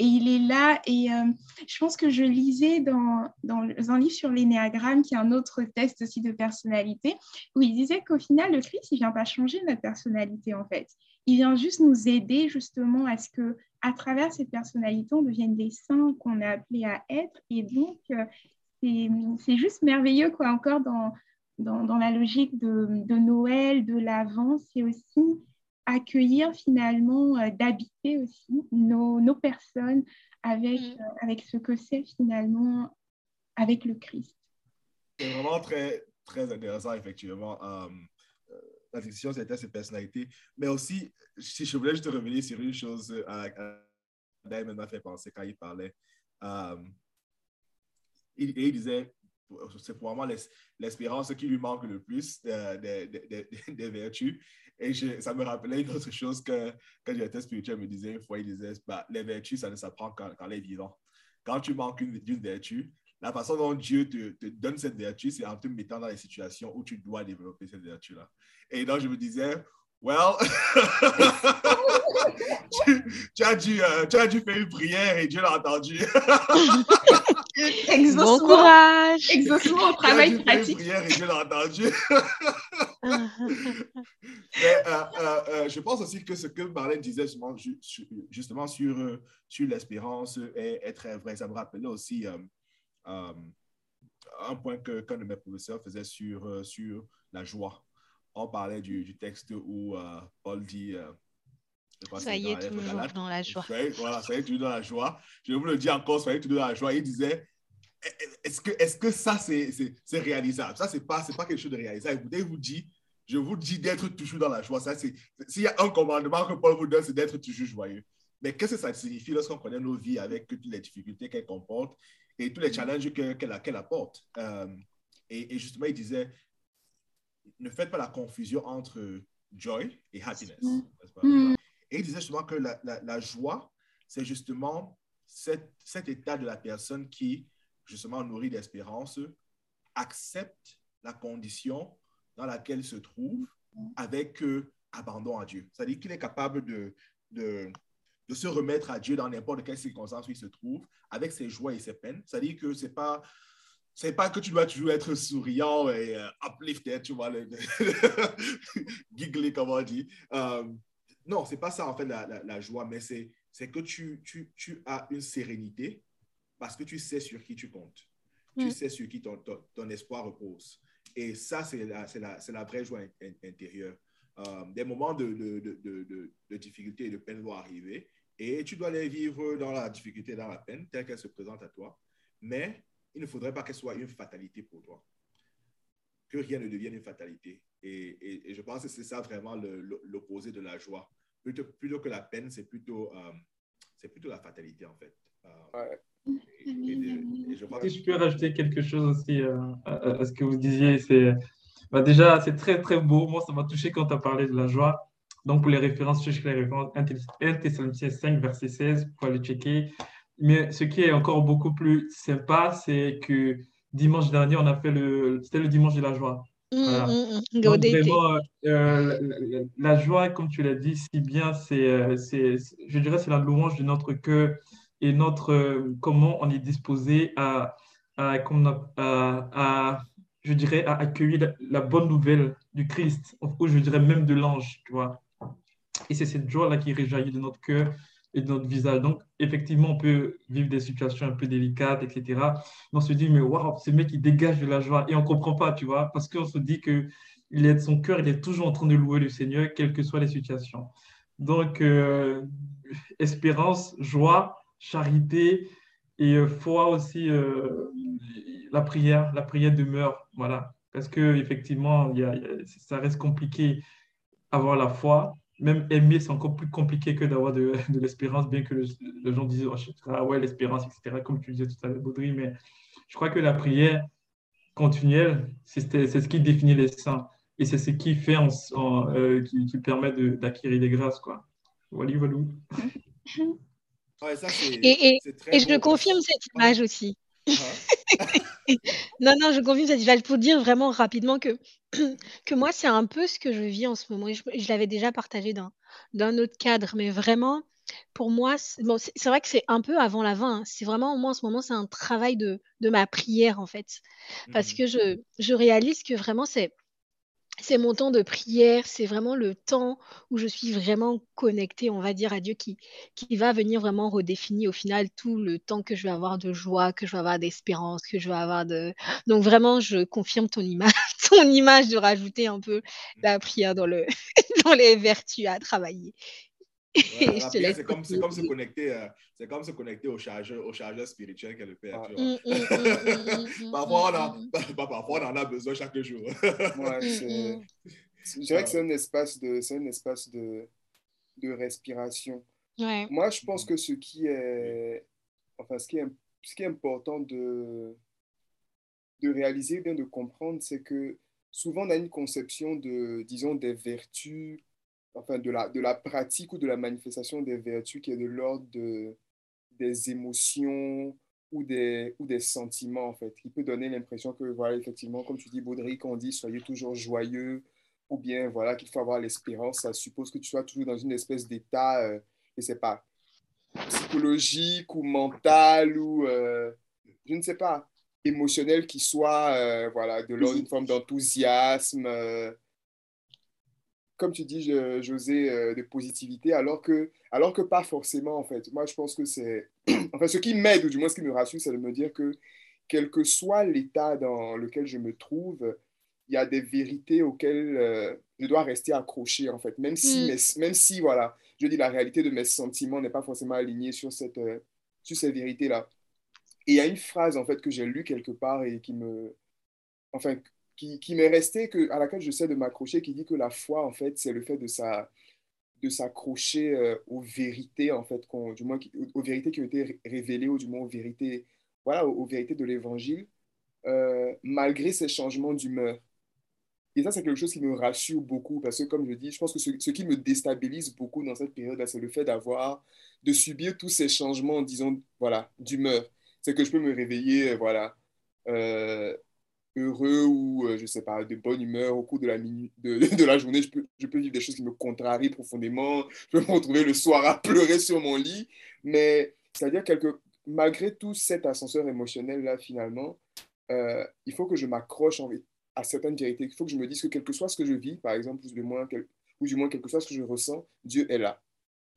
Et il est là, et euh, je pense que je lisais dans, dans un livre sur l'énéagramme, qui est un autre test aussi de personnalité, où il disait qu'au final, le Christ, il vient pas changer notre personnalité, en fait. Il vient juste nous aider, justement, à ce que, à travers cette personnalité, on devienne des saints qu'on est appelés à être. Et donc, euh, c'est c'est juste merveilleux, quoi, encore dans, dans, dans la logique de, de Noël, de l'Avent, c'est aussi accueillir finalement, euh, d'habiter aussi nos, nos personnes avec, Mm. euh, avec ce que c'est finalement avec le Christ. C'est vraiment très, très intéressant, effectivement. Euh, la discussion, c'était ses personnalités. Mais aussi, si je voulais juste revenir sur une chose à laquelle m'a fait penser quand il parlait. Il, et il disait, c'est probablement l'es- l'espérance qui lui manque le plus euh, des, des- des vertus. Et je- ça me rappelait une autre chose que, le directeur spirituel me disait une fois. Il disait, bah, les vertus, ça ne s'apprend qu'en les vivant. Quand tu manques une- d'une vertu, la façon dont Dieu te, te donne cette vertu, c'est en te mettant dans les situations où tu dois développer cette vertu-là. Et donc, je me disais, well, tu, tu as dû, euh, tu as dû faire une prière et Dieu l'a entendu. Bon courage. Exaucement au travail pratique. prière et Dieu l'a entendu. Mais, euh, euh, euh, je pense aussi que ce que Marlène disait justement, ju- su- justement sur, sur l'espérance est, est très vrai. Ça me rappelait aussi euh, euh, un point que qu'un de mes professeurs faisait sur, sur la joie. On parlait du, du texte où euh, Paul dit Soyez toujours dans la joie. Soyez, voilà, soyez toujours dans la joie. Je vous le dis encore, soyez toujours dans la joie. Il disait, est-ce que, est que ça, c'est réalisable? Ça, c'est pas, c'est pas quelque chose de réalisable. Écoutez, il vous dit, je vous dis d'être toujours dans la joie. S'il y a un commandement que Paul vous donne, c'est d'être toujours joyeux. Mais qu'est-ce que ça signifie lorsqu'on connaît nos vies avec toutes les difficultés qu'elles comportent et tous les challenges que- qu'elle qu'elle apporte? Euh, et, et justement, il disait, ne faites pas la confusion entre joy et happiness. Mm. Et il disait justement que la, joie, c'est justement cet, état de la personne qui, justement, nourrit d'espérance, accepte la condition dans laquelle il se trouve avec euh, abandon à Dieu. C'est-à-dire qu'il est capable de, de, se remettre à Dieu dans n'importe quelle circonstance où il se trouve, avec ses joies et ses peines. C'est-à-dire que c'est pas pas que tu dois toujours être souriant et euh, uplifted, tu vois, le, giggler, comme on dit. Euh, non, c'est pas ça, en fait, la, la- la joie, mais c'est c'est que tu, tu, tu as une sérénité parce que tu sais sur qui tu comptes. Tu Mm. sais sur qui ton, ton, ton espoir repose. Et ça, c'est la, c'est la, c'est la vraie joie in- in- intérieure. Euh, des moments de, de, de, de, difficulté et de peine vont arriver et tu dois les vivre dans la difficulté et dans la peine telle qu'elle se présente à toi. Mais il ne faudrait pas qu'elle soit une fatalité pour toi. Que rien ne devienne une fatalité. Et, et- et je pense que c'est ça vraiment l'opposé de la joie. Plutôt, plutôt que la peine, c'est plutôt, euh, c'est plutôt la fatalité, en fait. Euh, Ouais. et, et de- et je que- peux rajouter quelque chose aussi euh, à, à ce que vous disiez, c'est bah déjà, c'est très très beau. Moi, ça m'a touché quand tu as parlé de la joie. Donc, pour les références, je cherche les références 1 Thessaloniciens 5, verset 16, pour aller checker. Mais ce qui est encore beaucoup plus sympa, c'est que dimanche dernier, on a fait le. C'était le dimanche de la joie. Voilà. Mm, mm, mm. Donc, vraiment, euh, la, la- joie, comme tu l'as dit si bien, c'est, euh, c'est, c'est- je dirais, c'est la louange de notre cœur et notre, euh, comment on est disposé à, à, à- à, je dirais, à accueillir la, la bonne nouvelle du Christ, ou je dirais même de l'ange, tu vois. Et c'est cette joie-là qui réjaillit de notre cœur et de notre visage. Donc, effectivement, on peut vivre des situations un peu délicates, etc. Mais on se dit, mais waouh, ce mec, il dégage de la joie. Et on ne comprend pas, tu vois, parce qu'on se dit que il est, son cœur, il est toujours en train de louer le Seigneur, quelles que soient les situations. Donc, euh, espérance, joie, charité et euh, foi aussi, euh, la prière, la prière demeure, voilà. Parce que effectivement, y y a- ça reste compliqué avoir la foi. Même aimer, c'est encore plus compliqué que d'avoir de, de l'espérance, bien que le- les gens disent, oh, ah ouais, l'espérance, etc., comme tu disais tout à l'heure, Baudry, mais je crois que la prière continuelle, c'est c'est ce qui définit les saints. Et c'est ce qui fait, en, en, euh, qui, qui permet de- d'acquérir des grâces, quoi. Ouais, ça, c'est- Et, et, et je confirme cette image aussi. Hein? Non, non, je confirme cette image pour dire vraiment rapidement que, que moi, c'est un peu ce que je vis en ce moment. Et je, je l'avais déjà partagé dans, dans un autre cadre, mais vraiment, pour moi, c'est bon, vrai que c'est un peu avant la fin. hein. C'est vraiment, moi, en ce moment, c'est un travail de, de ma prière, en fait. Parce Mhm. que je, je réalise que vraiment, c'est. C'est mon temps de prière, c'est vraiment le temps où je suis vraiment connectée, on va dire, à Dieu qui, va venir vraiment redéfinir au final tout le temps que je vais avoir de joie, que je vais avoir d'espérance, que je vais avoir de... Donc vraiment, je confirme ton image, ton image de rajouter un peu la prière dans, le, dans les vertus à travailler. Ouais, c'est comme, c'est comme se connecter, euh, c'est comme se connecter au chargeur, au chargeur spirituel qu'est le Père. Ouais. tu vois. Mm, mm, mm, mm, mm, parfois, on mm, a, mm, bah, parfois, on en a besoin chaque jour. Ouais, mm, c'est- mm. je dirais que c'est un espace de, c'est un espace de, de respiration. Ouais. Moi, je pense que ce qui est, enfin, ce qui est, ce qui est important de, de réaliser, bien de comprendre, c'est que souvent on a une conception de, disons, des vertus, enfin, de la, de la pratique ou de la manifestation des vertus qui est de l'ordre de, des émotions ou des, ou des sentiments, en fait, qui peut donner l'impression que, voilà, effectivement, comme tu dis, Baudric, on dit soyez toujours joyeux, ou bien, voilà, qu'il faut avoir l'espérance, ça suppose que tu sois toujours dans une espèce d'état, euh, je sais pas, psychologique ou mental ou, euh, je ne sais pas, émotionnel qui soit, euh, voilà, de l'ordre d'une forme d'enthousiasme, euh, comme tu dis, je- José, euh, de positivité, alors que, alors que pas forcément, en fait. Moi, je pense que c'est... Enfin, ce qui m'aide, ou du moins ce qui me rassure, c'est de me dire que, quel que soit l'état dans lequel je me trouve, il y a des vérités auxquelles euh, je dois rester accroché, en fait. Même si, Mm. mes- même si, voilà, je dis la réalité de mes sentiments n'est pas forcément alignée sur, cette, euh, sur ces vérités-là. Et il y a une phrase, en fait, que j'ai lue quelque part et qui me... Enfin, qui, qui m'est restée, que, à laquelle j'essaie de m'accrocher, qui dit que la foi, en fait, c'est le fait de sa de s'accrocher euh, aux vérités, en fait, du moins, aux, vérités qui ont été ré- révélées, ou du moins aux vérités, voilà, aux, vérités de l'Évangile, euh, malgré ces changements d'humeur. Et ça, c'est quelque chose qui me rassure beaucoup parce que, comme je dis, je pense que ce, qui me déstabilise beaucoup dans cette période-là, c'est le fait d'avoir, de subir tous ces changements, disons, voilà, d'humeur. C'est que je peux me réveiller, euh, voilà, heureux ou, euh, je sais pas, de bonne humeur au cours de la, de, de, la journée. Je peux, je peux vivre des choses qui me contrarient profondément. Je peux me retrouver le soir à pleurer sur mon lit. Mais c'est-à-dire, quelque, malgré tout cet ascenseur émotionnel-là, finalement, il faut que je m'accroche à certaines vérités. Il faut que je me dise que quel que soit ce que je vis, par exemple, ou moins, quel, ou du moins quel que soit ce que je ressens, Dieu est là.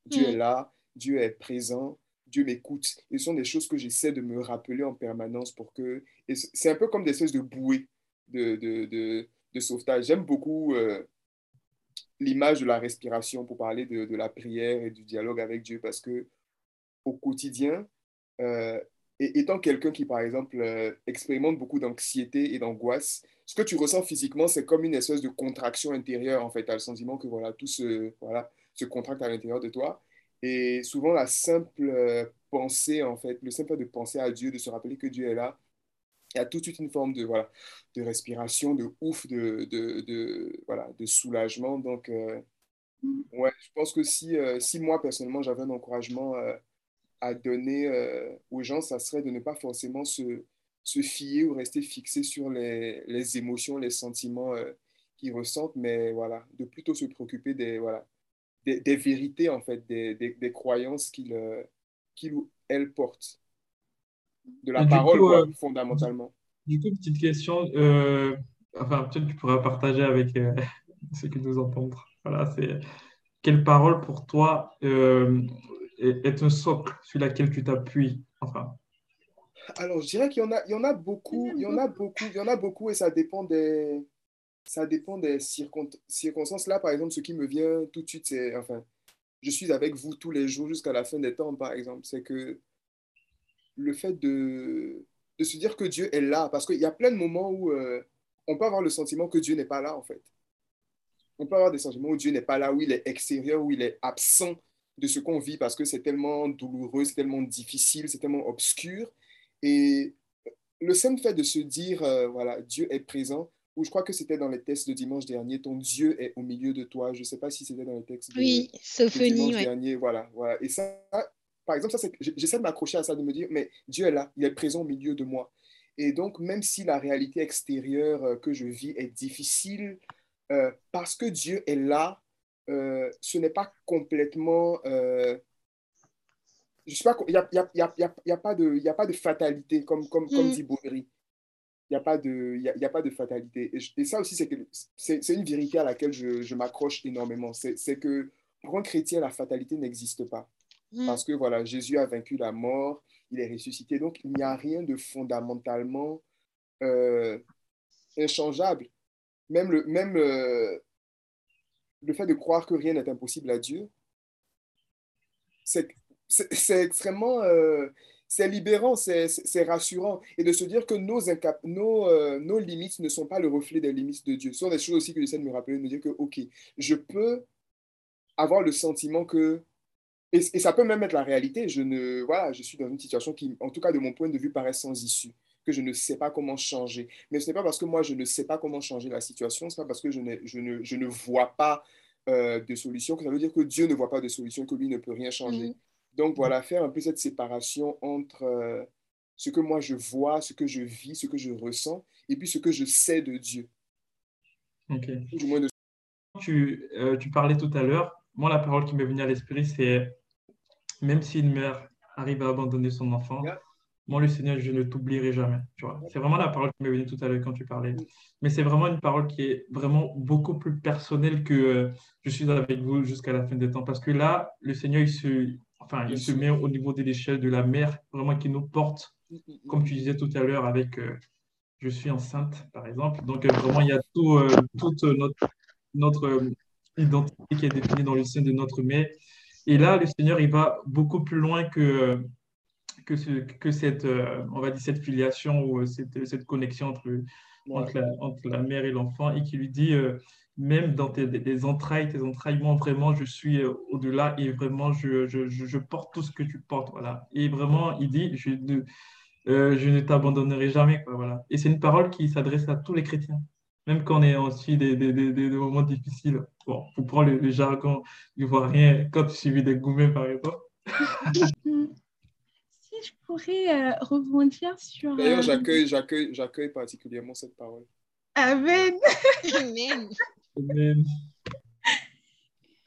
Dieu mm. est là, Dieu est présent, Dieu m'écoute. Ce sont des choses que j'essaie de me rappeler en permanence pour que... C'est un peu comme des espèces de bouées de, de, de, de sauvetage. J'aime beaucoup euh, l'image de la respiration pour parler de, la prière et du dialogue avec Dieu parce que au quotidien, euh, étant quelqu'un qui, par exemple, euh, expérimente beaucoup d'anxiété et d'angoisse, ce que tu ressens physiquement, c'est comme une espèce de contraction intérieure, en fait. Tu as le sentiment que voilà, tout se, voilà, se contracte à l'intérieur de toi. Et souvent, la simple euh, pensée, en fait, le simple fait de penser à Dieu, de se rappeler que Dieu est là, il y a tout de suite une forme de, voilà, de respiration, de ouf, de, de, de voilà, de soulagement. Donc, euh, ouais, je pense que si, si moi, personnellement, j'avais un encouragement à donner euh, aux gens, ça serait de ne pas forcément se, se fier ou rester fixé sur les, les émotions, les sentiments euh, qu'ils ressentent, mais voilà, de plutôt se préoccuper des, voilà, des, des vérités, en fait, des, des, des croyances qu'ils euh, qu ou elles portent. De la parole, fondamentalement. Du coup, petite question, enfin, peut-être que tu pourras partager avec ceux qui nous entendent. Voilà, c'est quelle parole pour toi est, un socle sur lequel tu t'appuies enfin? Alors, je dirais qu'il y en a, il y en a beaucoup, il y en a beaucoup, il y en a beaucoup et ça dépend des, ça dépend des circonstances. Là, par exemple, ce qui me vient tout de suite, c'est, enfin, je suis avec vous tous les jours jusqu'à la fin des temps, par exemple, c'est que le fait de, se dire que Dieu est là, parce qu'il y a plein de moments où euh, on peut avoir le sentiment que Dieu n'est pas là, en fait. On peut avoir des sentiments où Dieu n'est pas là, où il est extérieur, où il est absent de ce qu'on vit parce que c'est tellement douloureux, c'est tellement difficile, c'est tellement obscur. Et le simple fait de se dire, euh, voilà, Dieu est présent, ou je crois que c'était dans les textes de dimanche dernier, ton Dieu est au milieu de toi. Je ne sais pas si c'était dans les textes de, oui, dimanche dernier. Voilà, voilà. Et ça, par exemple, ça, j'essaie de m'accrocher à ça, de me dire, mais Dieu est là, il est présent au milieu de moi. Et donc, même si la réalité extérieure euh, que je vis est difficile, euh, parce que Dieu est là, euh, ce n'est pas complètement... Euh, je sais pas, il n'y a, y a, y a, y a, pas de, de fatalité, comme, comme, comme mm. dit Baudry. Il n'y a, pas de, y a, y a pas de fatalité. Et, ça aussi, c'est une vérité à laquelle je, je m'accroche énormément. C'est que pour un chrétien, la fatalité n'existe pas. Mm. Parce que voilà, Jésus a vaincu la mort, il est ressuscité. Donc, il n'y a rien de fondamentalement euh, inchangeable. Même, le, même le fait de croire que rien n'est impossible à Dieu, c'est extrêmement... Euh, c'est libérant, c'est rassurant. Et de se dire que euh, nos limites ne sont pas le reflet des limites de Dieu. Ce sont des choses aussi que j'essaie de me rappeler, de me dire que, OK, je peux avoir le sentiment que... Et, ça peut même être la réalité. Je, ne, voilà, je suis dans une situation qui, en tout cas de mon point de vue, paraît sans issue que je ne sais pas comment changer. Mais ce n'est pas parce que moi, je ne sais pas comment changer la situation, ce n'est pas parce que je ne, je je vois pas euh, de solution que ça veut dire que Dieu ne voit pas de solution, que lui ne peut rien changer. Mhm. Donc voilà, faire un peu cette séparation entre euh, ce que moi je vois, ce que je vis, ce que je ressens, et puis ce que je sais de Dieu. Ok. Tu, euh, tu parlais tout à l'heure, moi la parole qui m'est venue à l'esprit, c'est même si une mère arrive à abandonner son enfant, moi, le Seigneur, je ne t'oublierai jamais. Tu vois, c'est vraiment la parole qui m'est venue tout à l'heure quand tu parlais. Mais c'est vraiment une parole qui est vraiment beaucoup plus personnelle que euh, je suis avec vous jusqu'à la fin des temps. Parce que là, le Seigneur, il se, enfin, il se met au niveau de l'échelle de la mère, vraiment qui nous porte, comme tu disais tout à l'heure, avec euh, je suis enceinte, par exemple. Donc, euh, vraiment, il y a tout, toute notre, notre identité qui est définie dans le sein de notre mère. Et là, le Seigneur, il va beaucoup plus loin que que, ce, que cette, euh, on va dire cette filiation ou euh, cette, cette connexion entre, entre, la, entre, la, mère et l'enfant et qui lui dit, euh, même dans tes, entrailles, tes entrailles, moi vraiment, je suis au-delà et vraiment, je, je, je, porte tout ce que tu portes. Voilà. Et vraiment, il dit, je ne, je ne t'abandonnerai jamais. Quoi, voilà. Et c'est une parole qui s'adresse à tous les chrétiens. même quand on est ensuite des, des, des, des moments difficiles. Bon, pour prendre le, le jargon ivoirien, comme suivi des gourmets, par exemple. si je pourrais euh, rebondir sur. D'ailleurs, euh, j'accueille, j'accueille, j'accueille particulièrement cette parole. Amen. Amen.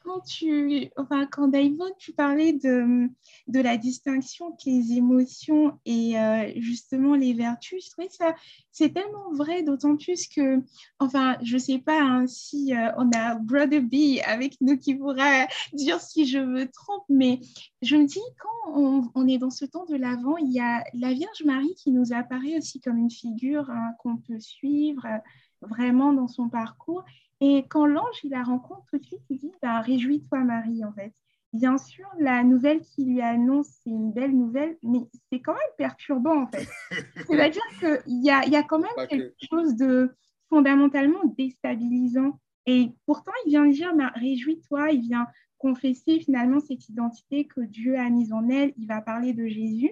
Quand tu, enfin, quand tu parlais de, de la distinction entre les émotions et euh, justement les vertus, je trouvais ça, c'est tellement vrai, d'autant plus que, enfin, je sais pas hein, si euh, on a Brother B avec nous qui pourra dire si je me trompe, mais je me dis, quand on, est dans ce temps de l'Avent, il y a la Vierge Marie qui nous apparaît aussi comme une figure hein, qu'on peut suivre euh, vraiment dans son parcours. Et quand l'ange, il la rencontre tout de suite, il dit bah, Réjouis-toi, Marie, en fait. Bien sûr, la nouvelle qu'il lui annonce, c'est une belle nouvelle, mais c'est quand même perturbant, en fait. C'est-à-dire qu'il y a, il y a quand même Pas que. quelque chose de fondamentalement déstabilisant. Et pourtant, il vient dire bah, Réjouis-toi, il vient confesser finalement cette identité que Dieu a mise en elle, il va parler de Jésus.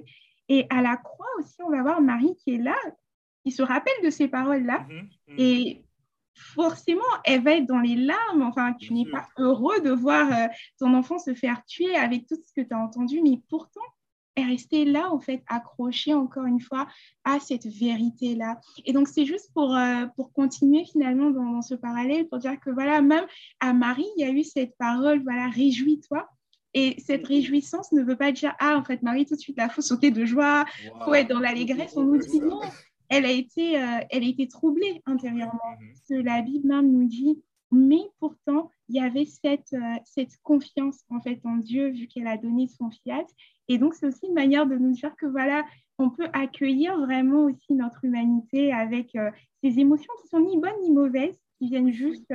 Et à la croix aussi, on va voir Marie qui est là, qui se rappelle de ces paroles-là. Mhm, mhm. Et forcément, elle va être dans les larmes. Enfin, tu n'es pas heureux de voir euh, ton enfant se faire tuer avec tout ce que tu as entendu, mais pourtant, elle est restée là, en fait, accrochée encore une fois à cette vérité-là. Et donc, c'est juste pour, euh, pour continuer finalement dans, dans ce parallèle, pour dire que voilà, même à Marie, il y a eu cette parole, voilà, réjouis-toi. Et cette réjouissance ne veut pas dire, ah, en fait, Marie, tout de suite, il faut sauter de joie, Wow. faut être dans l'allégresse. On nous dit non, elle a été, euh, elle a été troublée intérieurement. Mhm. Parce que la Bible même nous dit, mais pourtant, il y avait cette, euh, cette confiance en fait en Dieu vu qu'elle a donné son fiat. Et donc, c'est aussi une manière de nous dire que voilà, on peut accueillir vraiment aussi notre humanité avec euh, ces émotions qui sont ni bonnes ni mauvaises, qui viennent juste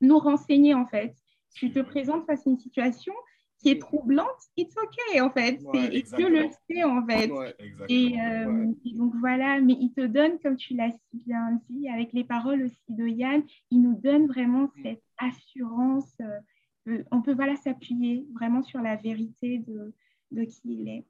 nous renseigner en fait. Tu te présentes face à une situation qui est troublante, it's okay en fait. Ouais, et Dieu le sait en fait. Ouais. Exactement. Et, euh, Ouais. et donc voilà, mais il te donne, comme tu l'as si bien dit, avec les paroles aussi de Yann, il nous donne vraiment cette assurance. euh, on peut voilà s'appuyer vraiment sur la vérité de, de qui il est.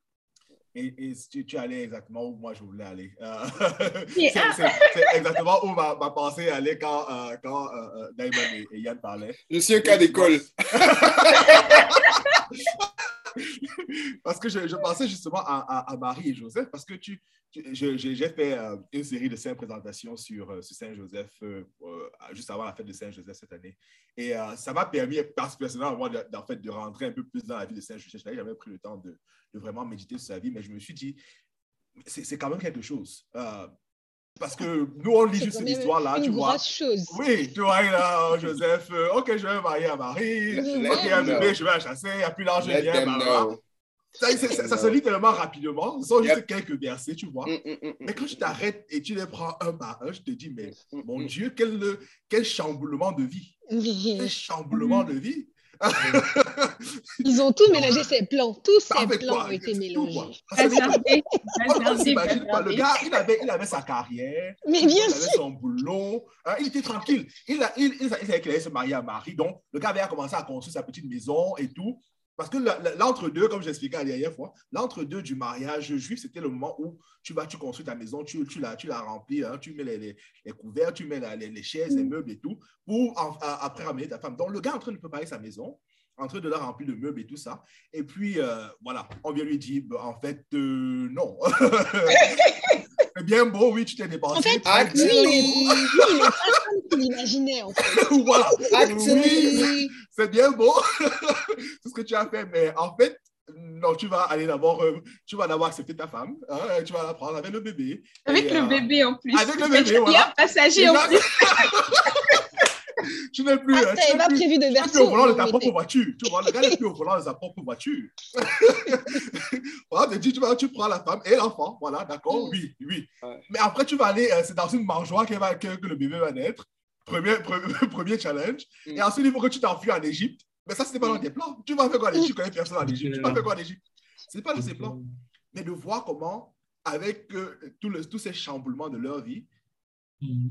Et, et tu, tu allais exactement où moi je voulais aller. Euh, Et- c'est c'est- c'est exactement où ma, ma pensée allait quand, euh, quand euh, euh, Diamond et, et Yann parlaient. Je suis un cas d'école. parce que je, pensais justement à, Marie et Joseph, parce que tu, j'ai fait euh, une série de cinq présentations sur, euh, Saint-Joseph euh, juste avant la fête de Saint-Joseph cette année. Et ça m'a permis, personnellement, moi, de, fait, de rentrer un peu plus dans la vie de Saint-Joseph. Je n'avais jamais pris le temps de, de vraiment méditer sur sa vie, mais je me suis dit, c'est quand même quelque chose. Euh, parce que nous, on lit juste cette même histoire-là, tu vois. chose. Oui, tu vois, là, Joseph, euh, ok, je vais marier à Marie, ok, un bébé, je vais la chasser, il n'y a plus d'argent. Ça, ça- ça se lit tellement rapidement, ce sont juste quelques versets, tu vois. Mm, mm, mm, Mais quand tu t'arrêtes et tu les prends un par un, je te dis, mais mon. Dieu, quel, quel chamboulement de vie. Quel chamboulement de vie. Ils ont tout mélangé, ces plans. Tous Ça ces plans quoi? ont été mélangés. pas, le gars, il avait, il avait sa carrière, Mais il bien avait sûr. son boulot, hein, il était tranquille. Il, a, il, il, il savait qu'il allait se marier à Marie, donc le gars avait commencé à construire sa petite maison et tout. Parce que l'entre-deux, comme j'expliquais la dernière fois, l'entre-deux du mariage juif, c'était le moment où tu vas, tu construis ta maison, tu, tu, la, tu la remplis, hein, tu mets les, les, les couverts, tu mets la- les, les chaises, les meubles et tout, pour en- à- après ramener ta femme. Donc le gars est en train de préparer sa maison, en train de la remplir de meubles et tout ça. Et puis, euh, voilà, on vient lui dire, ben, en fait, euh, non. C'est bien beau, oui, tu t'es dépensé. En fait, très Ah, lui, bien. il pas comme tu l'imaginais, en fait. voilà. Oui, c'est bien beau. Tout ce que tu as fait, mais en fait, non, tu vas aller d'abord, euh, tu vas d'abord accepter ta femme, hein, tu vas la prendre avec le bébé. Avec Et, le euh, bébé en plus. avec le bébé, Il y a voilà. un passager en plus. Tu n'es plus, Ah, tu n'es pas plus- prévu de tu n'es plus au volant de ta propre voiture. Tu vois, le gars n'est plus au volant de sa propre voiture. voilà, tu, dis, tu, vas- tu prends la femme et l'enfant. Voilà, d'accord, Mm. oui, oui. Ouais. Mais après, tu vas aller, euh, c'est dans une mangeoire que, va- que, que le bébé va naître. Premier, pre- premier challenge. Mm. Et ensuite, il faut que tu t'enfuis en Égypte. Mais ça, c'était pas dans Mm. tes plans. Tu vas faire quoi en Égypte? Tu connais personne en Égypte. Tu vas faire quoi en Égypte? C'est pas dans ses plans. Mais de voir comment, avec euh, tous ces chamboulements de leur vie, Mhm.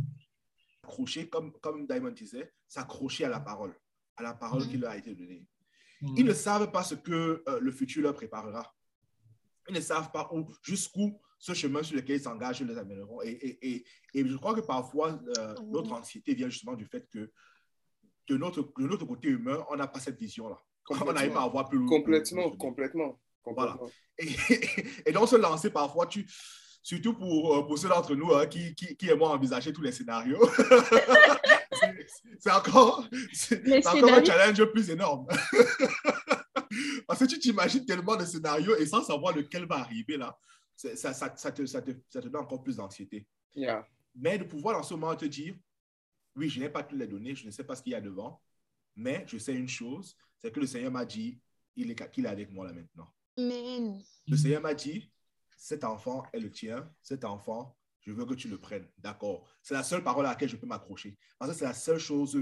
S'accrocher, comme, comme Diamond disait, s'accrocher à la parole, à la parole qui leur a été donnée. Mhm. Ils ne savent pas ce que euh, le futur leur préparera. Ils ne savent pas où, jusqu'où ce chemin sur lequel ils s'engagent, les amèneront. Et, et, et, et, je crois que parfois, euh, notre anxiété vient justement du fait que de notre, de notre côté humain, on n'a pas cette vision-là. On n'arrive pas à voir plus Complètement, complètement. Voilà. Et, et, donc, se lancer parfois, tu, surtout pour, euh, pour ceux d'entre nous hein, qui, qui, qui aiment envisager tous les scénarios, c'est encore, encore un challenge plus énorme. Parce que tu t'imagines tellement de scénarios et sans savoir lequel va arriver là, ça, ça, ça, te, ça, te, ça te donne encore plus d'anxiété. Yeah. Mais de pouvoir en ce moment te dire, oui, je n'ai pas toutes les données, je ne sais pas ce qu'il y a devant, mais je sais une chose, c'est que le Seigneur m'a dit qu'il est, qu'il est avec moi là maintenant. Amen. Le Seigneur m'a dit, cet enfant est le tien, cet enfant, je veux que tu le prennes. D'accord. C'est la seule parole à laquelle je peux m'accrocher. Parce que c'est la seule chose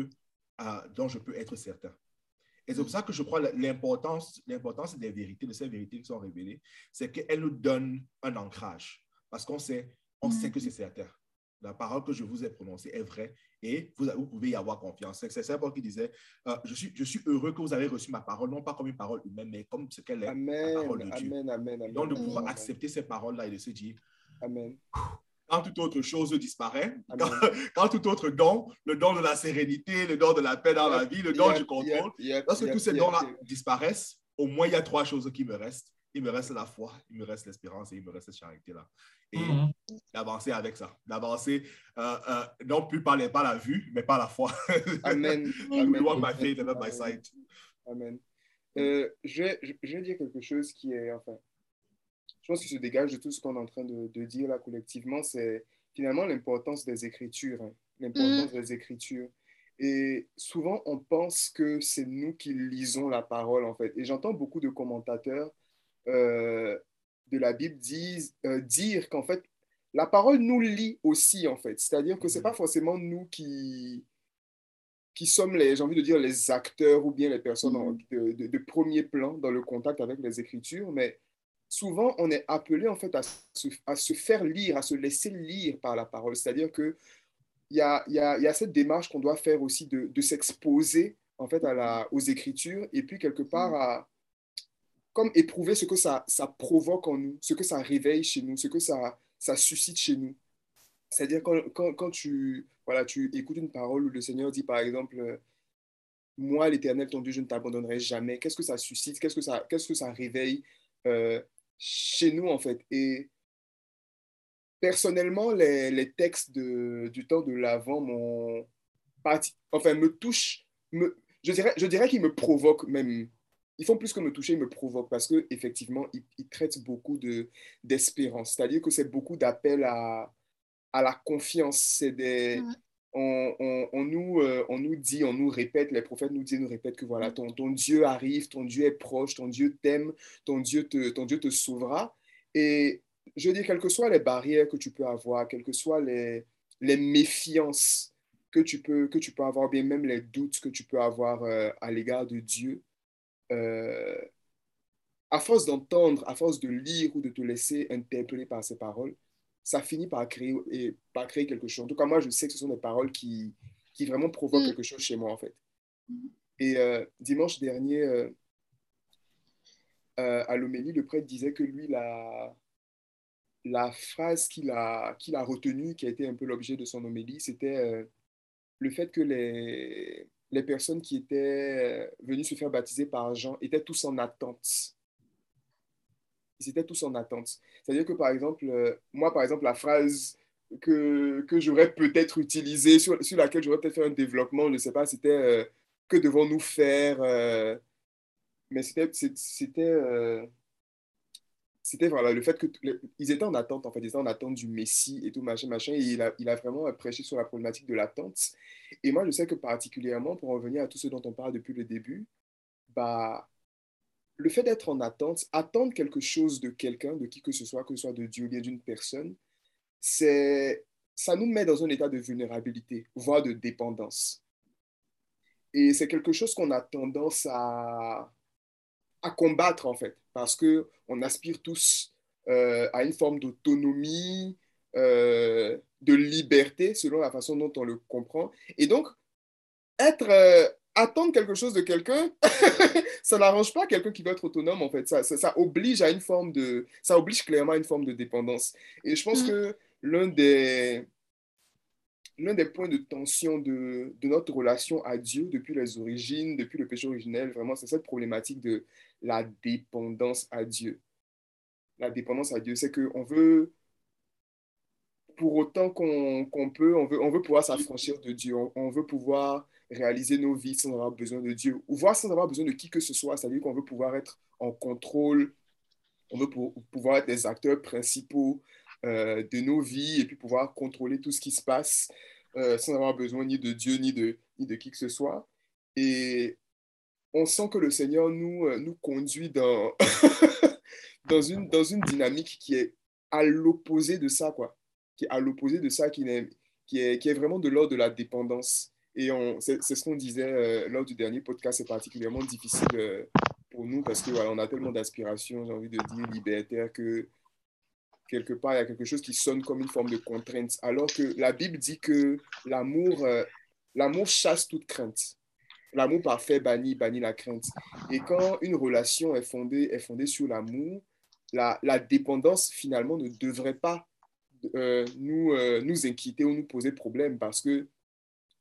euh, dont je peux être certain. Et c'est pour ça que je crois l'importance, l'importance des vérités, de ces vérités qui sont révélées, c'est qu'elles nous donnent un ancrage. Parce qu'on sait, on sait que c'est certain. La parole que je vous ai prononcée est vraie et vous, vous pouvez y avoir confiance. C'est Saint Paul qui disait euh, je, suis, je suis heureux que vous avez reçu ma parole, non pas comme une parole humaine, mais comme ce qu'elle est, amen, la parole de Dieu. Amen, amen, amen, Donc, de pouvoir accepter ces paroles-là et de se dire Amen. Quand toute autre chose disparaît, quand, quand, tout autre don, le don de la sérénité, le don de la paix dans la vie, le don du contrôle, lorsque tous ces dons-là disparaissent, au moins il y a trois choses qui me restent il me reste la foi, il me reste l'espérance et il me reste cette charité-là. Et mm-hmm. d'avancer avec ça, d'avancer euh, euh, non plus par, les, par la vue, mais par la foi. Amen. Amen. walk by faith and not by sight. Amen. Euh, je, vais, je, vais dire quelque chose qui est, enfin, je pense que se dégage de tout ce qu'on est en train de, de dire là collectivement, c'est finalement l'importance des Écritures. Hein. l'importance mm. des Écritures. Et souvent, on pense que c'est nous qui lisons la parole, en fait. Et j'entends beaucoup de commentateurs euh, de la Bible disent, euh, dire qu'en fait, la parole nous lit aussi, en fait. C'est-à-dire que ce n'est pas forcément nous qui, qui sommes, les, j'ai envie de dire, les acteurs ou bien les personnes mm-hmm. de, de, premier plan dans le contact avec les Écritures, mais souvent, on est appelé, en fait, à se, à se faire lire, à se laisser lire par la parole. C'est-à-dire que il y a, y, a, y a, cette démarche qu'on doit faire aussi de, de s'exposer, en fait, à la, aux Écritures et puis, quelque part, mm-hmm. à comme éprouver ce que ça, ça provoque en nous, ce que ça réveille chez nous, ce que ça, ça suscite chez nous. C'est-à-dire quand, quand, quand, tu, voilà, tu écoutes une parole où le Seigneur dit par exemple, moi l'Éternel, ton Dieu, je ne t'abandonnerai jamais. Qu'est-ce que ça suscite? Qu'est-ce que ça, qu'est-ce que ça réveille euh, chez nous en fait? Et personnellement, les, les textes de, du temps de l'Avent m'ont enfin me touchent, me, je dirais, je dirais qu'ils me provoquent même ils font plus que me toucher, ils me provoquent parce qu'effectivement, ils, ils traitent beaucoup d'espérance. C'est-à-dire que c'est beaucoup d'appels à, à la confiance. C'est des, on, on, on, nous, euh, on nous dit, on nous répète, les prophètes nous disent, nous répètent que voilà, ton, ton Dieu arrive, ton Dieu est proche, ton Dieu t'aime, ton Dieu te, ton Dieu te sauvera. Et je dis, quelles que soient les barrières que tu peux avoir, quelles que soient les, les méfiances que tu, peux, que tu peux avoir, bien même les doutes que tu peux avoir euh, à l'égard de Dieu, euh, à force d'entendre, à force de lire ou de te laisser interpeller par ces paroles, ça finit par créer, et, par créer quelque chose. En tout cas, moi, je sais que ce sont des paroles qui, qui vraiment provoquent mm. quelque chose chez moi, en fait. Mm. Et euh, dimanche dernier, euh, à l'homélie, le prêtre disait que lui, la, la phrase qu'il a, qu'il a retenue, qui a été un peu l'objet de son homélie, c'était le fait que les, les personnes qui étaient euh, venues se faire baptiser par Jean étaient tous en attente. Ils étaient tous en attente. C'est-à-dire que, par exemple, euh, moi, par exemple, la phrase que, que j'aurais peut-être utilisée, sur, sur laquelle j'aurais peut-être fait un développement, je ne sais pas, c'était euh, que devons-nous faire Mais c'était c'était voilà, le fait qu'ils étaient en attente, en fait, ils étaient en attente du Messie et tout, machin, machin, et il a, vraiment prêché sur la problématique de l'attente. Et moi, je sais que particulièrement, pour revenir à tout ce dont on parle depuis le début, bah, le fait d'être en attente, attendre quelque chose de quelqu'un, de qui que ce soit, que ce soit de Dieu ou bien d'une personne, c'est, ça nous met dans un état de vulnérabilité, voire de dépendance. Et c'est quelque chose qu'on a tendance à, à combattre, en fait parce qu'on aspire tous euh, à une forme d'autonomie, euh, de liberté, selon la façon dont on le comprend. Et donc, être, euh, attendre quelque chose de quelqu'un, ça n'arrange pas quelqu'un qui veut être autonome, en fait. Ça, ça, oblige à une forme de... Ça oblige clairement à une forme de dépendance. Et je pense mm. que l'un des... L'un des points de tension de, notre relation à Dieu depuis les origines, depuis le péché originel, vraiment, c'est cette problématique de la dépendance à Dieu. La dépendance à Dieu, c'est qu'on veut, pour autant qu'on peut, on veut, on veut pouvoir s'affranchir de Dieu, on veut pouvoir réaliser nos vies sans avoir besoin de Dieu, ou voir sans avoir besoin de qui que ce soit. C'est-à-dire qu'on veut pouvoir être en contrôle, on veut pouvoir être des acteurs principaux de nos vies et puis pouvoir contrôler tout ce qui se passe euh, sans avoir besoin ni de Dieu ni de, ni de qui que ce soit. Et on sent que le Seigneur nous, euh, nous conduit dans, dans, une, dans une dynamique qui est à l'opposé de ça, quoi. Qui est à l'opposé de ça, qui est, qui, est, qui est vraiment de l'ordre de la dépendance. Et c'est ce qu'on disait euh, lors du dernier podcast, c'est particulièrement difficile euh, pour nous parce que voilà, a tellement d'aspirations, j'ai envie de dire, libertaires que quelque part, il y a quelque chose qui sonne comme une forme de contrainte. Alors que la Bible dit que l'amour euh, l'amour chasse toute crainte. L'amour parfait bannit, bannit la crainte. Et quand une relation est fondée, est fondée sur l'amour, la, la, dépendance finalement ne devrait pas nous, nous inquiéter ou nous poser problème parce que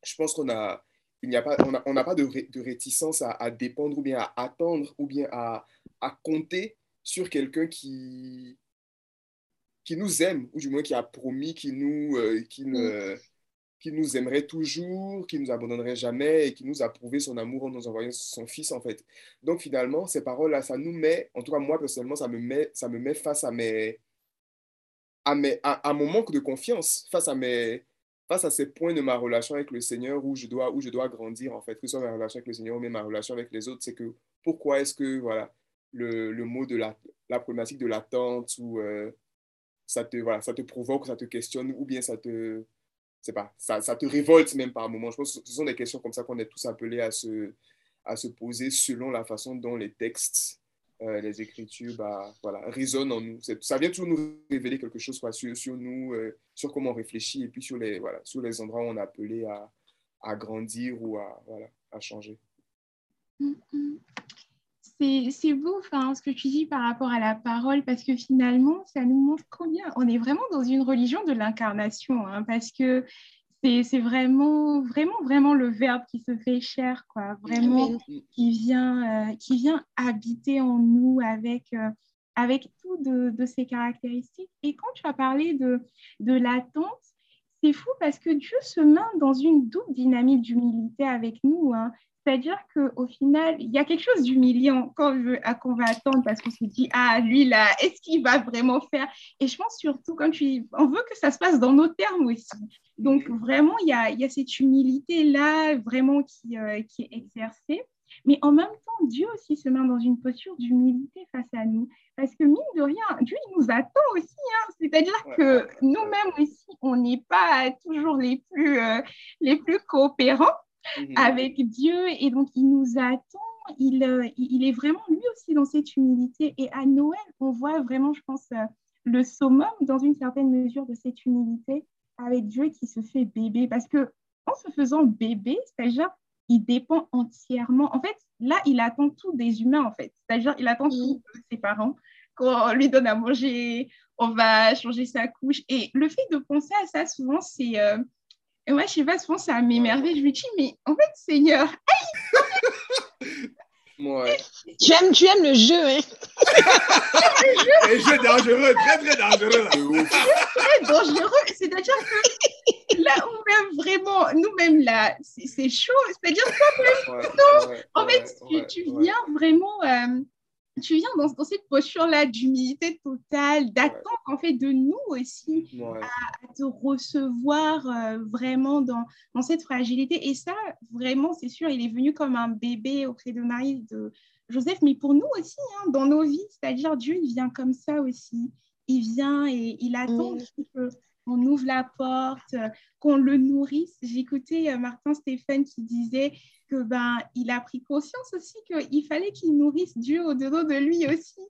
je pense qu'on a, il n'y a pas, on n'a pas de, de réticence à, à, dépendre ou bien à attendre ou bien à, à compter sur quelqu'un qui, qui nous aime, ou du moins qui a promis qu'il nous, euh, mm. qui nous aimerait toujours, qui nous abandonnerait jamais et qui nous a prouvé son amour en nous envoyant son fils, en fait. Donc, finalement, ces paroles-là, ça nous met, en tout cas, moi, personnellement, ça me met, ça me met face à mes, à, mes, à mon manque de confiance, face à mes, face à ces points de ma relation avec le Seigneur où je dois, où je dois grandir, en fait, que ce soit ma relation avec le Seigneur ou même ma relation avec les autres, c'est que pourquoi est-ce que, voilà, le, le, mot de la, la problématique de l'attente ou euh, ça, te, voilà, ça te provoque, ça te questionne ou bien ça te, c'est pas, ça, ça, te révolte même par moment. Je pense que ce sont des questions comme ça qu'on est tous appelés à se, à se poser selon la façon dont les textes euh, les Écritures bah, voilà, résonnent en nous. Ça vient toujours nous révéler quelque chose quoi, sur, sur, nous, euh, sur comment on réfléchit et puis sur les, voilà, sur les endroits où on est appelé à, à grandir ou à, voilà, à changer. C'est beau enfin, ce que tu dis par rapport à la parole parce que finalement, ça nous montre combien on est vraiment dans une religion de l'incarnation hein, parce que c'est vraiment, vraiment, vraiment le verbe qui se fait cher, quoi. Vraiment, qui vient, euh, qui vient habiter en nous avec, euh, avec tout de, de, ses caractéristiques. Et quand tu as parlé de, de l'attente, c'est fou parce que Dieu se met dans une double dynamique d'humilité avec nous. Hein. C'est-à-dire qu'au final, il y a quelque chose d'humiliant quand qu'on va attendre parce qu'on se dit, ah, lui, là, est-ce qu'il va vraiment faire? Et je pense surtout, quand tu, on veut que ça se passe dans nos termes aussi. Donc, vraiment, il y a, y a cette humilité-là, vraiment, qui, euh, qui est exercée. Mais en même temps, Dieu aussi se met dans une posture d'humilité face à nous. Parce que mine de rien, Dieu il nous attend aussi. Hein. C'est-à-dire que nous-mêmes aussi, on n'est pas toujours les plus, euh, les plus coopérants. Mhm. avec Dieu. Et donc, il nous attend. Il, euh, il est vraiment lui aussi dans cette humilité. Et à Noël, on voit vraiment, je pense, euh, le summum dans une certaine mesure de cette humilité avec Dieu qui se fait bébé. Parce que en se faisant bébé, c'est-à-dire, il dépend entièrement. En fait, là, il attend tout des humains, en fait. C'est-à-dire, il attend tout de ses parents. Quand on lui donne à manger, on va changer sa couche. Et le fait de penser à ça, souvent, c'est euh, et moi, je sais pas, souvent, ça m'émerveille. Je me dis, mais en fait, Seigneur, Ouais. Tu aimes, tu aimes le jeu, hein? Le jeu dangereux, très très dangereux. très dangereux. C'est-à-dire que là, on même vraiment, nous-mêmes là, c'est chaud. C'est-à-dire quoi, non, en fait, tu, viens vraiment. Euh, tu viens dans, dans cette posture-là d'humilité totale, d'attendre en fait de nous aussi à, te recevoir euh, vraiment dans, dans, cette fragilité. Et ça, vraiment, c'est sûr, il est venu comme un bébé auprès de Marie, de Joseph, mais pour nous aussi, hein, dans nos vies, c'est-à-dire Dieu, il vient comme ça aussi. Il vient et il attend mmh. Qu'on ouvre la porte, qu'on le nourrisse. J'écoutais euh, Martin Stéphane qui disait que ben il a pris conscience aussi qu'il fallait qu'il nourrisse Dieu au-dedans de lui aussi.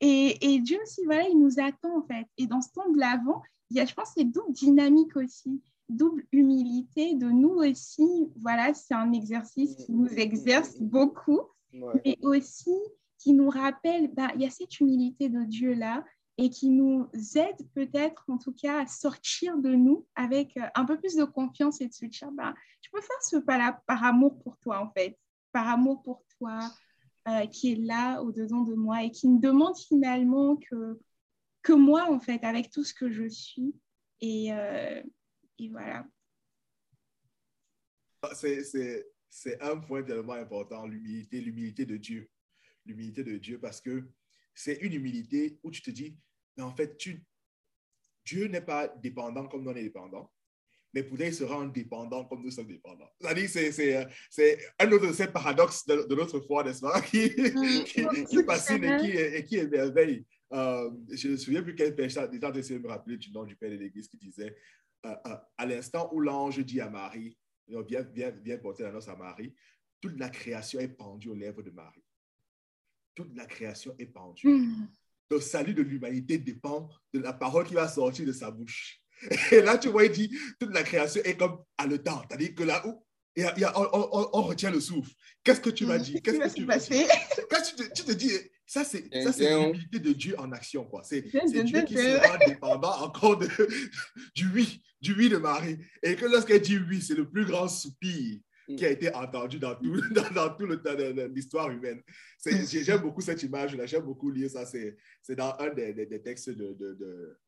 Et, et, Dieu aussi, voilà, il nous attend en fait. Et dans ce temps de l'avant, il y a, je pense, cette double dynamique aussi. double humilité de nous aussi. Voilà, c'est un exercice qui nous exerce beaucoup, mais aussi qui nous rappelle, bah, il y a cette humilité de Dieu-là et qui nous aide peut-être, en tout cas, à sortir de nous avec euh, un peu plus de confiance et de se dire, bah, je peux faire ce pas-là par amour pour toi, en fait, par amour pour toi, euh, qui est là au-dedans de moi et qui me demande finalement que, que moi, en fait, avec tout ce que je suis. Et, euh, et voilà. Ah, c'est un point tellement important, l'humilité, l'humilité de Dieu. L'humilité de Dieu, parce que c'est une humilité où tu te dis, mais en fait, tu, Dieu n'est pas dépendant comme nous on est dépendant, mais pour il sera indépendant comme nous sommes dépendants. C'est un autre de ces paradoxes de, notre foi, n'est-ce pas, qui, qui, qui fascine et qui, et qui émerveille. Euh, je ne me souviens plus quel pêcheur, déjà j'essaie de me rappeler du nom du Père de l'Église qui disait euh, euh, à l'instant où l'ange dit à Marie, viens, viens, viens porter la noce à Marie, toute la création est pendue aux lèvres de Marie. Toute la création est pendue. Hmm. Le salut de l'humanité dépend de la parole qui va sortir de sa bouche. Et là, tu vois, il dit, toute la création est comme à le temps. C'est-à-dire que là où y a, y a, on, retient le souffle. Qu'est-ce que tu m'as dit Qu'est-ce que tu m'as dit Quand tu te, tu te dis, ça, c'est l'humilité de Dieu en action. C'est Dieu qui sera dépendant encore de, du oui, du oui de Marie. Et que lorsqu'elle dit oui, c'est le plus grand soupir mm. Qui a été entendu dans tout, dans, dans tout de, l'histoire humaine. J'aime beaucoup cette image-là, j'aime beaucoup lire ça. C'est dans un des, des, textes de, de,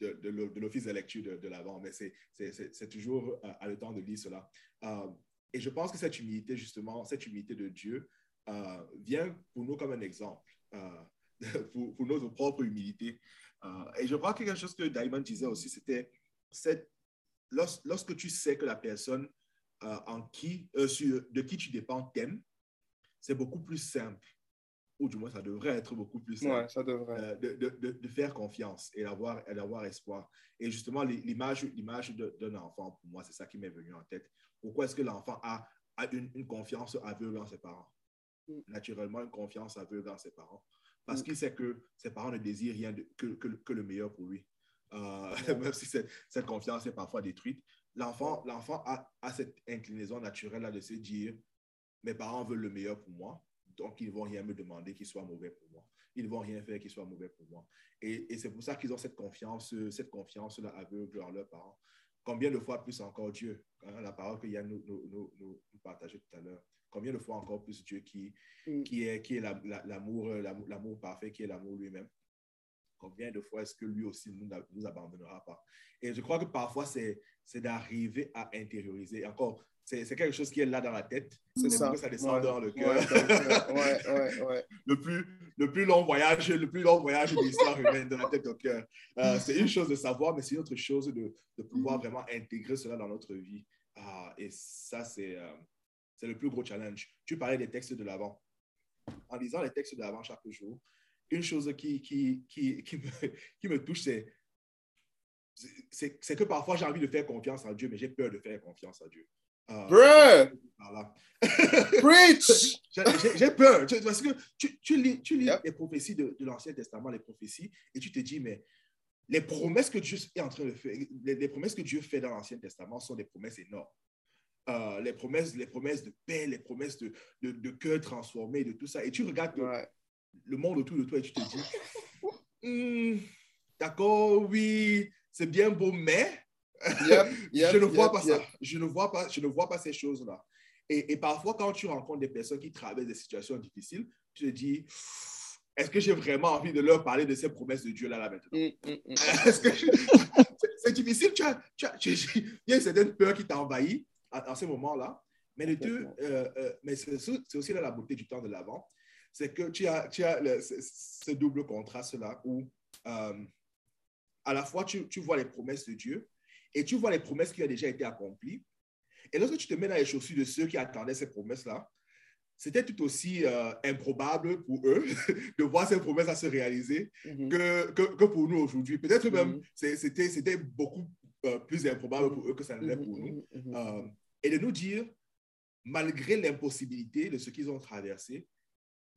de, de l'office de lecture de, l'avant, mais c'est toujours à, le temps de lire cela. Euh, et je pense que cette humilité, justement, cette humilité de Dieu, euh, vient pour nous comme un exemple, euh, pour, pour, notre propre humilité. Euh, et je crois que quelque chose que Diamond disait aussi, c'était lorsque tu sais que la personne en qui, sur, de qui tu dépends t'aime, c'est beaucoup plus simple ou du moins ça devrait être beaucoup plus simple ça devrait. de, de, de, faire confiance et d'avoir, d'avoir espoir. Et justement, l'image, l'image d'un enfant, pour moi, c'est ça qui m'est venu en tête. Pourquoi est-ce que l'enfant a, a une, une, confiance aveugle en ses parents? Mm. naturellement une confiance aveugle dans ses parents parce mm. qu'il sait que ses parents ne désirent rien que, que, que, le meilleur pour lui. Euh, même si cette, cette, confiance est parfois détruite, l'enfant, l'enfant a, a, cette inclinaison naturelle de se dire mes parents veulent le meilleur pour moi, donc ils ne vont rien me demander qui soit mauvais pour moi. Ils ne vont rien faire qui soit mauvais pour moi. Et, et c'est pour ça qu'ils ont cette confiance, cette confiance-là aveugle en leurs parents. Combien de fois plus encore Dieu, hein, la parole que Yann nous, nous, nous, nous partageait tout à l'heure, Combien de fois encore plus Dieu qui, mm. qui est, qui est l'amour, l'amour parfait, qui est l'amour lui-même Combien de fois est-ce que lui aussi ne nous, nous, abandonnera pas Et je crois que parfois, c'est, d'arriver à intérioriser. Encore, c'est, quelque chose qui est là dans la tête. C'est ça. Que ça descend dans le cœur. Ouais, ouais, le, plus, le plus long voyage, le plus long voyage de l'histoire humaine, de la tête au cœur. Euh, c'est une chose de savoir, mais c'est une autre chose de, de pouvoir mm. vraiment intégrer cela dans notre vie. Ah, et ça, c'est, euh, le plus gros challenge. Tu parlais des textes de l'avant. En lisant les textes de l'avant chaque jour, une chose qui, qui, qui, qui, me, qui me touche, c'est c'est que parfois j'ai envie de faire confiance à Dieu, mais j'ai peur de faire confiance à Dieu. Euh, Preach! J'ai peur. Parce que tu, tu lis, tu lis les prophéties de, de l'Ancien Testament, les prophéties, et tu te dis, mais les promesses que Dieu est en train de faire, les promesses que Dieu fait dans l'Ancien Testament sont des promesses énormes. Euh, les, promesses, les promesses de paix, les promesses de, de, de cœur transformé, de tout ça. Et tu regardes le, monde autour de toi et tu te dis, hmm, d'accord, oui, c'est bien beau, mais je ne vois pas ça. Je ne vois pas, je ne vois pas ces choses-là. Et, et, parfois, quand tu rencontres des personnes qui traversent des situations difficiles, tu te dis, est-ce que j'ai vraiment envie de leur parler de ces promesses de Dieu là, là maintenant? Mm, mm, mm. c'est difficile, tu as, tu as, il y a une certaine peur qui t'envahit à, ce moment-là. Mais, deux, euh, euh, mais c'est aussi là la beauté du temps de l'avant. C'est que tu as, tu as ce, double contraste-là où euh, à la fois tu, tu, vois les promesses de Dieu et tu vois les promesses qui ont déjà été accomplies. Et lorsque tu te mets dans les chaussures de ceux qui attendaient ces promesses-là, c'était tout aussi improbable pour eux de voir ces promesses à se réaliser mm-hmm. que, que, que, pour nous aujourd'hui. Peut-être même mm-hmm. c'était beaucoup plus improbable pour eux que ça ne l'est pour nous. Mm-hmm, et de nous dire, malgré l'impossibilité de ce qu'ils ont traversé,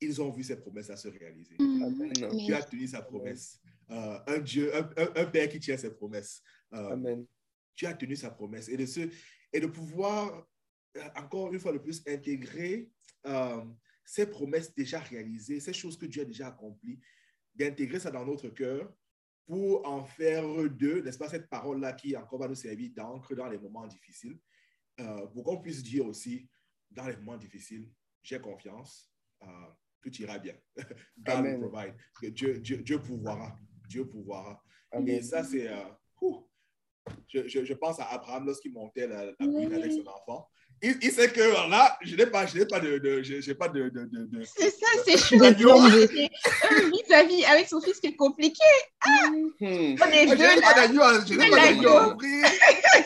ils ont vu ces promesses à se réaliser. Mm. Dieu a tenu sa promesse. Euh, un Dieu, un, Père qui tient ses promesses. Euh, Amen. Dieu a tenu sa promesse et de, ce, et de pouvoir, euh, encore une fois de plus, intégrer euh, ces promesses déjà réalisées, ces choses que Dieu a déjà accomplies, d'intégrer ça dans notre cœur pour en faire d'eux, n'est-ce pas, cette parole-là qui encore va nous servir d'encre dans les moments difficiles, euh, pour qu'on puisse dire aussi, dans les moments difficiles, j'ai confiance, euh, tout ira bien. God will provide. Dieu, Dieu, Dieu pourvoira. Dieu pourvoira. Et ça, c'est... Euh, je, je, je, pense à Abraham lorsqu'il montait la, la colline avec son enfant. Il, il, sait que là, je n'ai pas, je n'ai pas de, de j'ai pas de, de, de, C'est ça, c'est chouette. Vis-à-vis avec son fils qui est compliqué. Ah, hmm. On est deux là. Je n'ai pas d'agneau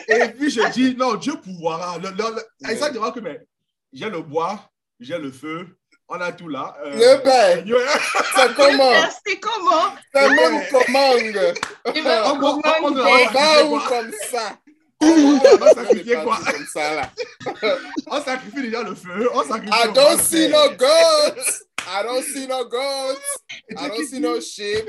Et puis je dis non, Dieu pourvoira. Le, le, le, et ça dira que mais j'ai le bois, j'ai le feu, on a tout là. Euh, le père, c'est comment? C'est comment? C'est même commande. On va où comme ça on quoi? comme ça, là. on sacrifie déjà le feu. On sacrifie I don't see no goats. I don't see no goats. I don't see no sheep.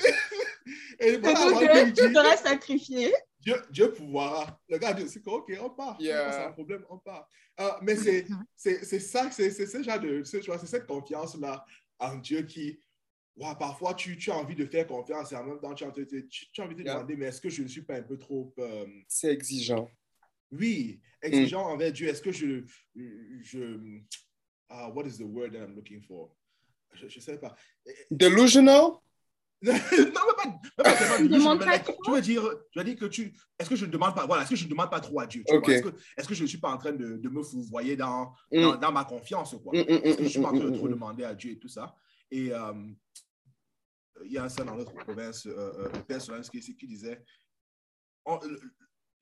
Et voilà, tu devrais sacrifier. Dieu, Dieu pouvoir. Le gars dit aussi OK, on part. Yeah. C'est un problème, on part. Uh, mais c'est ça, c'est ce genre de. C'est cette confiance-là en Dieu qui. Wow, parfois, tu, tu, as envie de faire confiance et en même temps, tu as, tu, tu as envie de yeah. demander, mais est-ce que je ne suis pas un peu trop... Euh... C'est exigeant. Oui, exigeant mm. envers Dieu. Est-ce que je... je uh, what is the word that I'm looking for? Je ne sais pas. Delusional? non, mais pas, pas, pas demande pas trop. Tu veux dire, tu veux dire que tu. Est-ce que je ne demande pas. Voilà, est-ce que je ne demande pas trop à Dieu? Okay. Est-ce que, est que, je ne suis pas en train de, de me fourvoyer dans, mm. dans, dans, ma confiance quoi? Mm, Est-ce que je ne suis pas en train de trop demander à Dieu et tout ça? Et um, il y a un seul dans notre province, euh, euh, le père Solensky, qui disait on,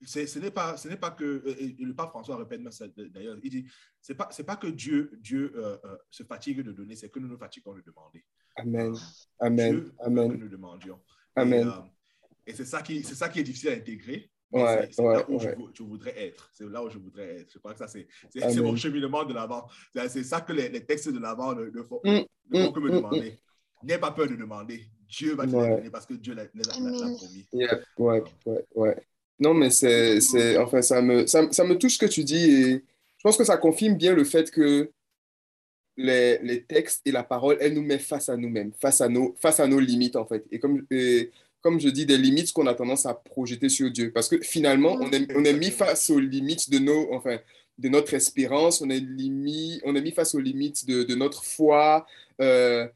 ce n'est pas, ce n'est pas que, et le pape François répète d'ailleurs, il dit, c'est pas, c'est pas que Dieu, Dieu euh, euh, se fatigue de donner, c'est que nous nous fatiguons de demander. Amen. Amen. Dieu Amen. que nous demandions. Amen. Et, euh, et c'est ça qui, c'est ça qui est difficile à intégrer. Ouais, c'est, ouais, là où ouais. je, je, voudrais être. C'est là où je voudrais être. Je crois que ça, c'est, mon cheminement de l'avant. C'est ça que les, les textes de l'avant ne, ne, font, Mm, ne font mm, que me mm, demander. N'aie pas peur de demander. Dieu va te donner parce que Dieu l'a, promis. Yeah, ouais, ouais, ouais. Non, mais c'est, c'est, enfin, ça me, ça, ça me touche ce que tu dis et je pense que ça confirme bien le fait que les, les textes et la parole, elle nous met face à nous-mêmes, face à nos, face à nos limites, en fait. Et comme, et comme je dis, des limites qu'on a tendance à projeter sur Dieu. Parce que finalement, on est, on est mis face aux limites de nos, enfin, de notre espérance, on est, limi, on est mis face aux limites de, de notre foi, euh,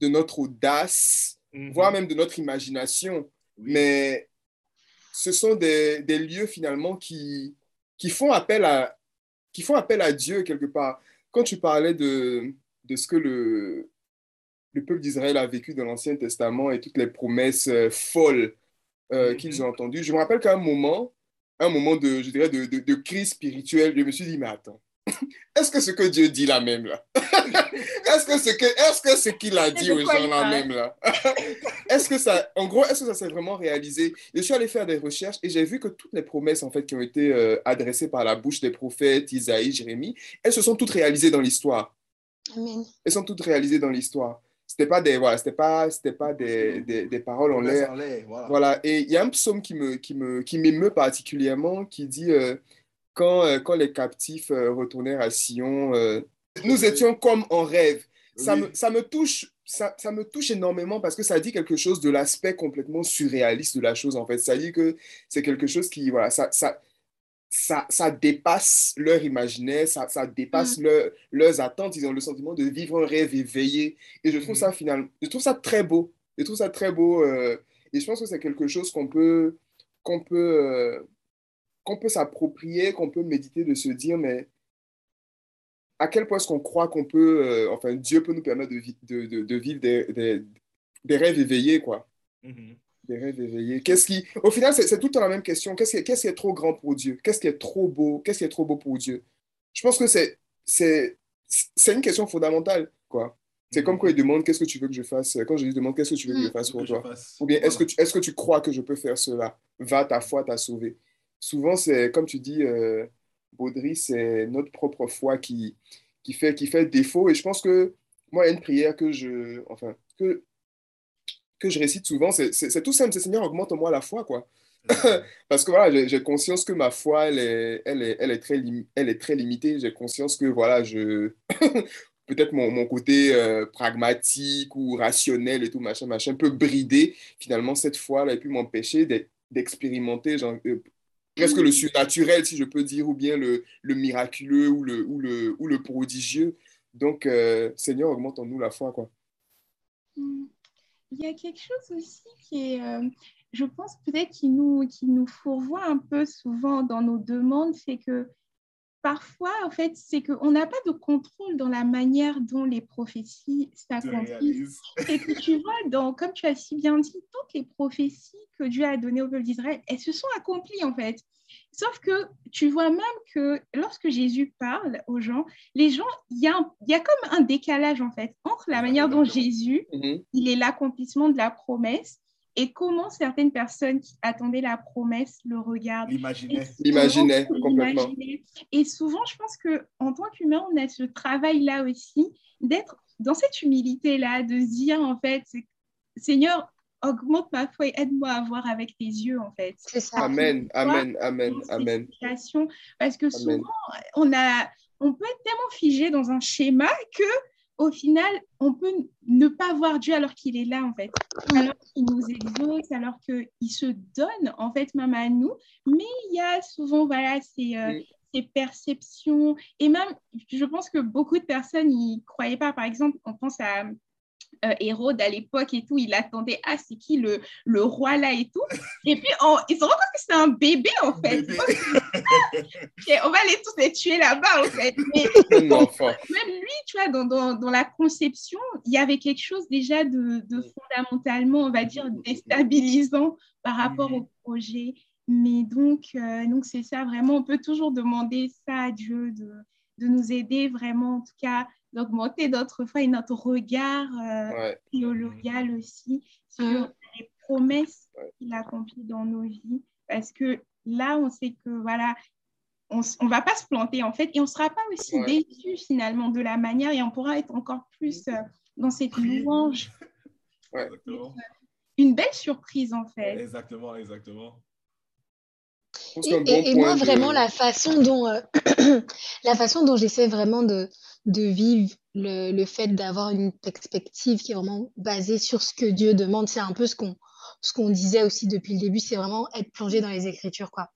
de notre audace, Mhm. voire même de notre imagination. Oui. Mais ce sont des, des lieux finalement qui, qui, font appel à, qui font appel à Dieu quelque part. Quand tu parlais de, de ce que le, le peuple d'Israël a vécu dans l'Ancien Testament et toutes les promesses euh, folles euh, Mhm. qu'ils ont entendues, je me rappelle qu'à un moment, un moment de, je dirais, de, de, de crise spirituelle, je me suis dit, mais attends, est-ce que ce que Dieu dit là même là? Est-ce que ce que est-ce que ce qu'il a dit aux gens là même là? Est-ce que ça en gros est-ce que ça s'est vraiment réalisé? Je suis allé faire des recherches et j'ai vu que toutes les promesses en fait qui ont été euh, adressées par la bouche des prophètes Isaïe, Jérémie, elles se sont toutes réalisées dans l'histoire. Amen. Elles sont toutes réalisées dans l'histoire. C'était pas des voilà, c'était pas c'était pas des, des, des paroles en l'air. En l'air, voilà. Voilà, et il y a un psaume qui me, qui me, qui m'émeut particulièrement, qui dit euh, quand, euh, quand les captifs euh, retournèrent à Sion, euh, nous étions comme en rêve. Ça, Oui. me, ça, me touche, ça, ça me touche énormément parce que ça dit quelque chose de l'aspect complètement surréaliste de la chose, en fait. Ça dit que c'est quelque chose qui, voilà, ça, ça, ça, ça dépasse leur imaginaire, ça, ça dépasse leur- leurs attentes. Ils ont le sentiment de vivre un rêve éveillé. Et je trouve Mhm. ça finalement, je trouve ça très beau. Je trouve ça très beau. euh, et je pense que c'est quelque chose qu'on peut, qu'on peut, euh, qu'on peut s'approprier, qu'on peut méditer, de se dire, mais à quel point est-ce qu'on croit qu'on peut, euh, enfin, Dieu peut nous permettre de, vi- de, de, de vivre des, des, des rêves éveillés, quoi. Mhm. Des rêves éveillés. Qu'est-ce qui, au final, c'est tout le temps la même question. Qu'est-ce qui, est trop grand pour Dieu? Qu'est-ce qui est trop beau? Qu'est-ce qui est trop beau pour Dieu? Je pense que c'est, c'est, c'est une question fondamentale, quoi. C'est comme quand il demande qu'est-ce que tu veux que je fasse? Quand je lui demande qu'est-ce que tu veux que je fasse Que pour toi? fasse- Ou bien est-ce que, tu, est-ce que tu crois que je peux faire cela? Va, ta foi t'a sauvé. Souvent, c'est comme tu dis, euh, Baudry, c'est notre propre foi qui, qui, fait, qui fait défaut. Et je pense que moi, il y a une prière que je, enfin, que, que je récite souvent, c'est, tout simple, c'est Seigneur, augmente-moi la foi, quoi. Parce que voilà, j'ai conscience que ma foi, elle est, elle est, elle est, très, elle est très limitée. J'ai conscience que voilà, je. Peut-être mon, mon, côté euh, pragmatique ou rationnel et tout, machin, machin, peut brider finalement cette foi-là et puis m'empêcher d'expérimenter euh, presque le surnaturel, si je peux dire, ou bien le, le miraculeux ou le, ou, le, ou le prodigieux. Donc, euh, Seigneur, augmente-nous la foi, quoi. Hmm. Il y a quelque chose aussi qui est, je pense peut-être qu'il nous, qui nous fourvoie un peu souvent dans nos demandes, c'est que parfois, en fait, c'est qu'on n'a pas de contrôle dans la manière dont les prophéties s'accomplissent. Et que tu vois, dans, comme tu as si bien dit, toutes les prophéties que Dieu a données au peuple d'Israël, elles se sont accomplies en fait. Sauf que tu vois même que lorsque Jésus parle aux gens, les gens, il y, a y a comme un décalage en fait entre la manière dont Jésus, mm-hmm. il est l'accomplissement de la promesse et comment certaines personnes qui attendaient la promesse le regardent. L'imaginaient. complètement. Et souvent, je pense qu'en tant qu'humain, on a ce travail-là aussi d'être dans cette humilité-là, de se dire en fait, Seigneur, augmente ma foi et aide-moi à voir avec tes yeux, en fait. C'est ça. Amen, amen, amen, amen. Parce que souvent, on, a, on peut être tellement figé dans un schéma que au final, on peut ne pas voir Dieu alors qu'il est là, en fait, alors qu'il nous exauce, alors qu'il se donne, en fait, même à nous. Mais il y a souvent, voilà, ces, euh, ces perceptions. Et même, je pense que beaucoup de personnes n'y croyaient pas. Par exemple, on pense à euh, Hérode à l'époque et tout, il attendait, ah, c'est qui le, le roi là et tout. Et puis, ils se rendent compte que c'est un bébé en fait. on va les tous les tuer là-bas en fait. Mais même lui, tu vois, dans, dans, dans, la conception, il y avait quelque chose déjà de, de fondamentalement, on va dire, déstabilisant par rapport au projet. Mais donc, euh, donc c'est ça, vraiment, on peut toujours demander ça à Dieu, de, de nous aider vraiment, en tout cas, d'augmenter notre foi et notre regard euh, théologal aussi sur les promesses qu'il accomplit dans nos vies. Parce que là, on sait que voilà, on ne va pas se planter en fait et on ne sera pas aussi déçu finalement de la manière et on pourra être encore plus euh, dans cette louange. Une belle surprise en fait. Exactement, exactement. Et, moi, vraiment, la façon dont, euh, la façon dont j'essaie vraiment de, de vivre le, le fait d'avoir une perspective qui est vraiment basée sur ce que Dieu demande, c'est un peu ce qu'on ce qu'on disait aussi depuis le début, c'est vraiment être plongé dans les Écritures, quoi.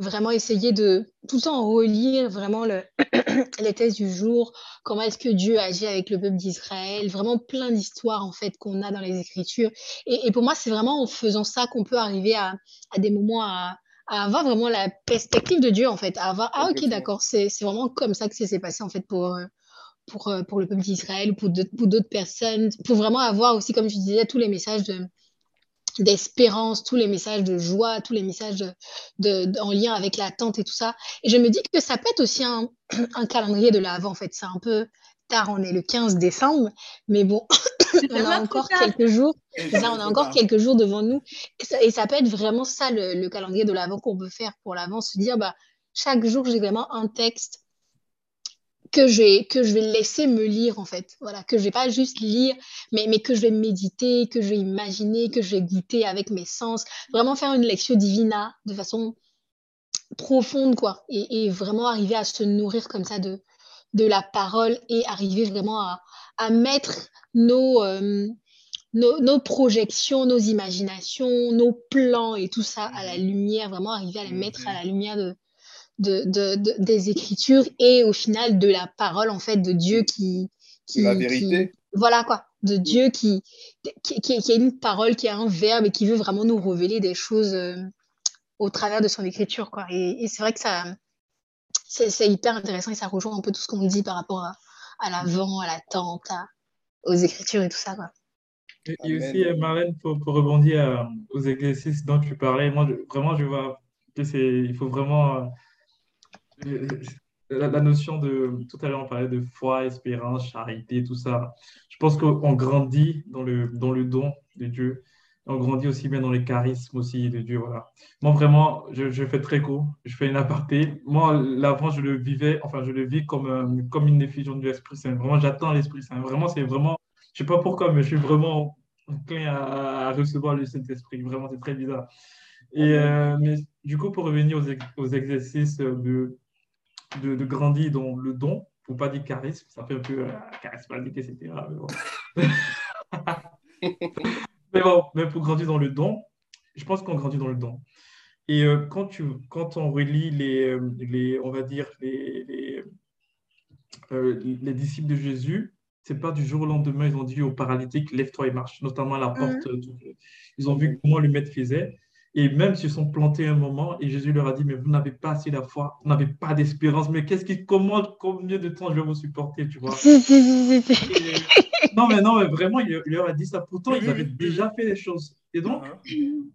Vraiment essayer de tout le temps relire vraiment le, les thèses du jour, comment est-ce que Dieu agit avec le peuple d'Israël, vraiment plein d'histoires en fait qu'on a dans les Écritures. Et, et pour moi, c'est vraiment en faisant ça qu'on peut arriver à, à des moments à, à avoir vraiment la perspective de Dieu, en fait, à avoir, ah ok, d'accord, c'est vraiment comme ça que ça s'est passé, en fait, pour, euh, pour, euh, pour le peuple d'Israël, pour d'autres personnes, pour vraiment avoir aussi, comme je disais, tous les messages de d'espérance, tous les messages de joie, tous les messages de, en lien avec l'attente et tout ça. Et je me dis que ça peut être aussi un, un calendrier de l'avant, en fait. C'est un peu tard, on est le 15 décembre, mais bon, on a encore quelques jours. Ça, on a encore quelques jours devant nous. Et ça, peut être vraiment ça le, calendrier de l'avant qu'on peut faire pour l'avant, se dire bah, chaque jour, j'ai vraiment un texte que je, que je vais laisser me lire en fait. Voilà, que je vais pas juste lire, mais, mais que je vais méditer, que je vais imaginer, que je vais goûter avec mes sens. Vraiment faire une lecture divina de façon profonde, quoi. Et, et vraiment arriver à se nourrir comme ça de, de la parole et arriver vraiment à, à mettre nos, euh, nos, nos, projections, nos imaginations, nos plans et tout ça à la mhm. lumière, vraiment arriver à les mettre à la mhm. lumière de, de, de, des Écritures et au final de la parole en fait de Dieu qui... qui la vérité. voilà quoi, de Dieu qui, qui, qui, est une parole, qui a un verbe et qui veut vraiment nous révéler des choses euh, au travers de son écriture. Quoi. Et, et c'est vrai que ça, c'est hyper intéressant et ça rejoint un peu tout ce qu'on dit par rapport à, à l'avant, à l'attente, aux écritures et tout ça. Quoi. Et, aussi, euh, Marlène, pour, pour rebondir euh, aux exercices dont tu parlais, moi, vraiment, je vois que c'est, il faut vraiment. Euh, la, la, notion de. Tout à l'heure, on parlait de foi, espérance, charité, tout ça. Je pense qu'on grandit dans le, dans le don de Dieu. On grandit aussi bien dans les charismes aussi de Dieu. Voilà. Moi, vraiment, je, je fais très court. Je fais une aparté. Moi, l'avant, je le vivais, enfin, je le vis comme, euh, comme une effusion de l'Esprit Saint. Vraiment, j'attends l'Esprit Saint. Vraiment, c'est vraiment, je sais pas pourquoi, mais je suis vraiment plein à, recevoir le Saint-Esprit. Vraiment, c'est très bizarre. Et, euh, mais du coup, pour revenir aux, ex- aux exercices de, de, de grandir dans le don, faut pas dire charisme, ça fait un peu euh, charismatique, etc. Mais bon. mais bon, mais pour grandir dans le don, je pense qu'on grandit dans le don. Et euh, quand, tu, quand on relit les, euh, les, on va dire, les, les, euh, les disciples de Jésus, c'est pas du jour au lendemain, ils ont dit au paralytique, lève-toi et marche, notamment à la porte. du- Ils ont vu comment le maître faisait. Et même s'ils sont plantés un moment, et Jésus leur a dit, mais vous n'avez pas assez de foi, vous n'avez pas d'espérance, mais qu'est-ce qui, comment, combien de temps je vais vous supporter, tu vois? Et- non, mais non, mais vraiment, il, il leur a dit ça. Pourtant, ils avaient déjà fait les choses. Et donc, Uh-huh.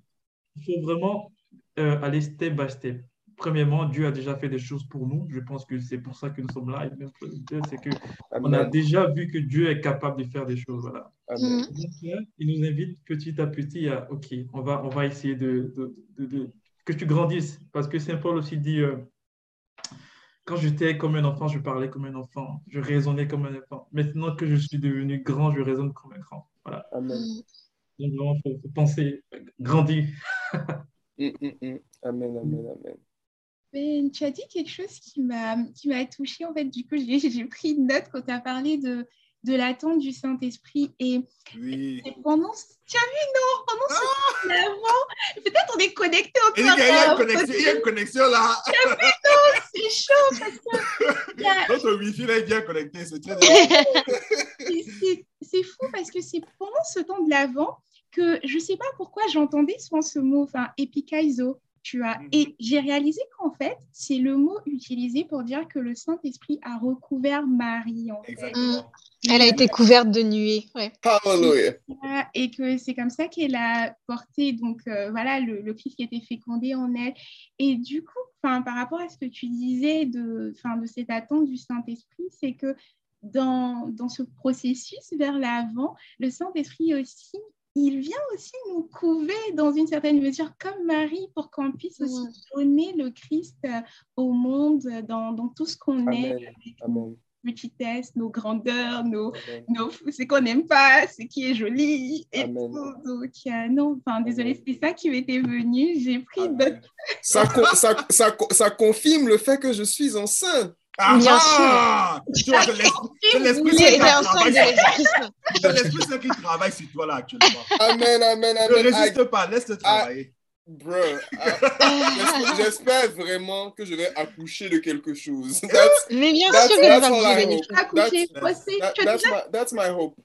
il faut vraiment euh, aller step by step. Premièrement, Dieu a déjà fait des choses pour nous. Je pense que c'est pour ça que nous sommes là. C'est que on a déjà vu que Dieu est capable de faire des choses. Voilà. Amen. Donc, là, il nous invite petit à petit à, OK, on va, on va essayer de, de- de- de- que tu grandisses. Parce que Saint Paul aussi dit, euh, quand j'étais comme un enfant, je parlais comme un enfant, je raisonnais comme un enfant. Maintenant que je suis devenu grand, je raisonne comme un grand. Voilà. Amen. Donc, il faut, faut penser, euh, grandir. Mm, mm, mm. Amen, amen, amen. Ben, tu as dit quelque chose qui m'a qui m'a touchée. En fait, du coup, j'ai j'ai pris une note quand tu as parlé de, de l'attente du Saint-Esprit. Et, Oui. et pendant... ce- Tu as vu, non Pendant ce temps d'avant, peut-être on est connectés Et il y a il y a une connexion, il y a une connexion là. C'est chaud parce que a- Notre Wi-Fi là est bien connecté, c'est très c'est- fou parce que c'est pendant ce temps de l'avant que je sais pas pourquoi j'entendais souvent ce mot, enfin, epikaizo, tu. Mhm. Et j'ai réalisé qu'en fait, c'est le mot utilisé pour dire que le Saint-Esprit a recouvert Marie, en fait. Exactement. Elle a été couverte de. Ouais. Voilà, et que c'est comme ça qu'elle a porté donc euh, voilà le, le Christ qui était fécondé en elle et du coup enfin par rapport à ce que tu disais de enfin de cette attente du Saint-Esprit c'est que dans, dans ce processus vers l'avant le Saint-Esprit aussi il vient aussi nous couver dans une certaine mesure comme Marie pour qu'on puisse aussi donner le Christ euh, au monde euh, dans, dans tout ce qu'on est Amen. Amen. petitesse, nos grandeurs, nos, nos, ce qu'on n'aime pas, ce qui est joli et Amen. tout. Donc, euh, non, enfin, désolée, c'était ça qui m'était venu. J'ai pris Amen. d'autres. Ça, con- ça, ça, co- ça confirme le fait que je suis enceinte. Ah, Bien ah Tu vois, c'est l'esprit Saint qui travaille sur- l'Esprit Saint. c'est l'Esprit Saint qui travaille sur toi là actuellement. Amen, amen, Ne amen. I- résiste pas, laisse-le travailler. Bro, ah, j'espère- vraiment que je vais accoucher de quelque chose. That's, Mais bien that's, sûr que tu vas I. Accoucher, That's, that's my hope.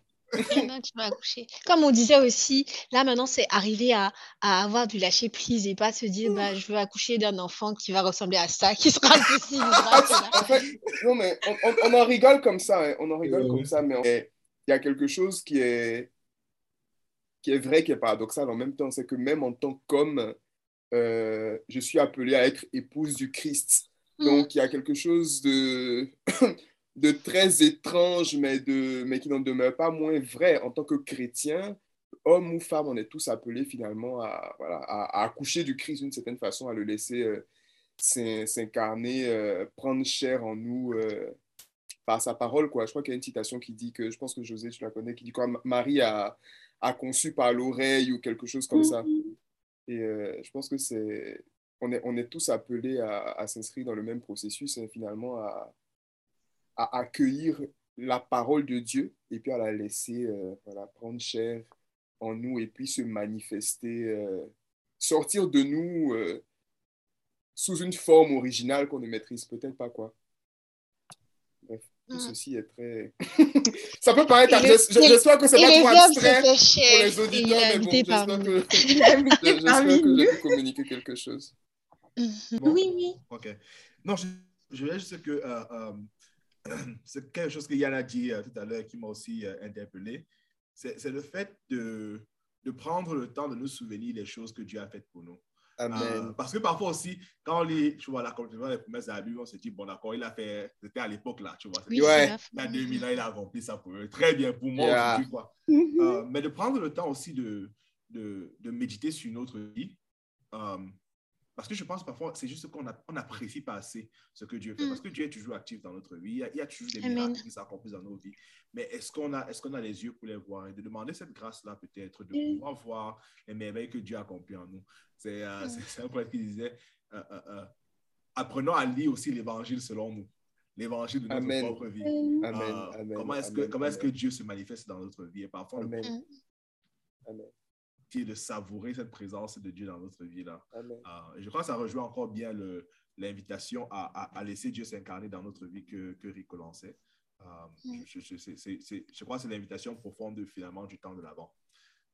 Non, tu vas accoucher. Comme on disait aussi, là maintenant c'est arriver à, à avoir du lâcher prise et pas se dire bah, je veux accoucher d'un enfant qui va ressembler à ça, qui sera possible. En fait, non, mais on, on- on en rigole comme ça, hein, on en rigole Ouais. comme ça, mais en- il y a quelque chose qui est, qui est vrai, qui est paradoxal en même temps, c'est que même en tant qu'homme, euh, je suis appelé à être épouse du Christ. Donc, il y a quelque chose de, de très étrange, mais, de, mais qui n'en demeure pas moins vrai. En tant que chrétien, homme ou femme, on est tous appelés finalement à, voilà, à, à accoucher du Christ d'une certaine façon, à le laisser euh, s'in- s'incarner, euh, prendre chair en nous euh, par sa parole. Quoi. Je crois qu'il y a une citation qui dit que, je pense que José, tu la connais, qui dit quoi, Marie a, a conçu par l'oreille ou quelque chose comme ça. Et euh, je pense que c'est. On est, on est tous appelés à, à s'inscrire dans le même processus, hein, finalement, à, à accueillir la parole de Dieu et puis à la laisser euh, voilà, prendre chair en nous et puis se manifester, euh, sortir de nous euh, sous une forme originale qu'on ne maîtrise peut-être pas. quoi. Bref, tout Mm. ceci est très. Ça peut paraître. J'es- J'espère que c'est pas trop abstrait pour les auditeurs, mais bon, j'espère que, que j'ai pu communiquer quelque chose. Bon. Oui, oui. Ok. Non, je, je voulais juste que euh, euh, c'est quelque chose que Yann a dit euh, tout à l'heure qui m'a aussi euh, interpellé. C'est c'est le fait de, de prendre le temps de nous souvenir des choses que Dieu a faites pour nous. Euh, Amen. parce que parfois aussi, quand on lit, tu vois, l'accomplissement des promesses à lui, on se dit, bon, d'accord, il a fait, c'était à l'époque là, tu vois. Oui, c'était- Ouais. la Il y a fin. 2000 ans, il a accompli ça pour eux. Très bien pour moi Yeah. aujourd'hui, quoi. Mhm. Euh, mais de prendre le temps aussi de, de, de méditer sur notre vie. Parce que je pense parfois, c'est juste qu'on n'apprécie pas assez ce que Dieu fait. Parce que Dieu est toujours actif dans notre vie. Il y a, toujours des miracles qui s'accomplissent dans nos vies. Mais est-ce qu'on a, est qu'on a les yeux pour les voir et de demander cette grâce-là peut-être, de pouvoir voir les merveilles que Dieu a accompli en nous? C'est euh, un poète qui disait, euh, euh, apprenons à lire aussi l'évangile selon nous. L'évangile de notre propre vie. Amen. comment est-ce que, comment est que Dieu se manifeste dans notre vie? Et parfois, Amen. Amen de savourer cette présence de Dieu dans notre vie. là. je crois que ça rejoint encore bien l'invitation à, à, laisser Dieu s'incarner dans notre vie que, que Rico lançait. je, je, crois que c'est l'invitation profonde finalement du temps de l'avant.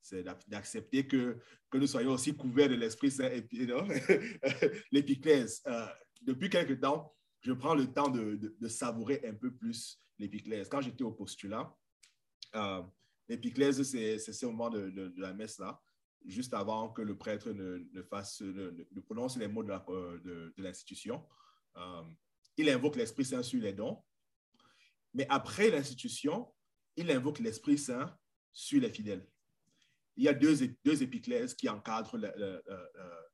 C'est d'accepter que, que nous soyons aussi couverts de l'Esprit Saint et l'épiclèse. Euh, depuis quelque temps, je prends le temps de, de, savourer un peu plus l'épiclèse. Quand j'étais au postulat, l'épiclèse, c'est ce moment de, de, la messe là juste avant que le prêtre ne, fasse, ne, prononce les mots de euh, l'institution. Euh, il invoque l'Esprit Saint sur les dons. Mais après l'institution, il invoque l'Esprit Saint sur les fidèles. Il y a deux, deux épiclèses qui encadrent le,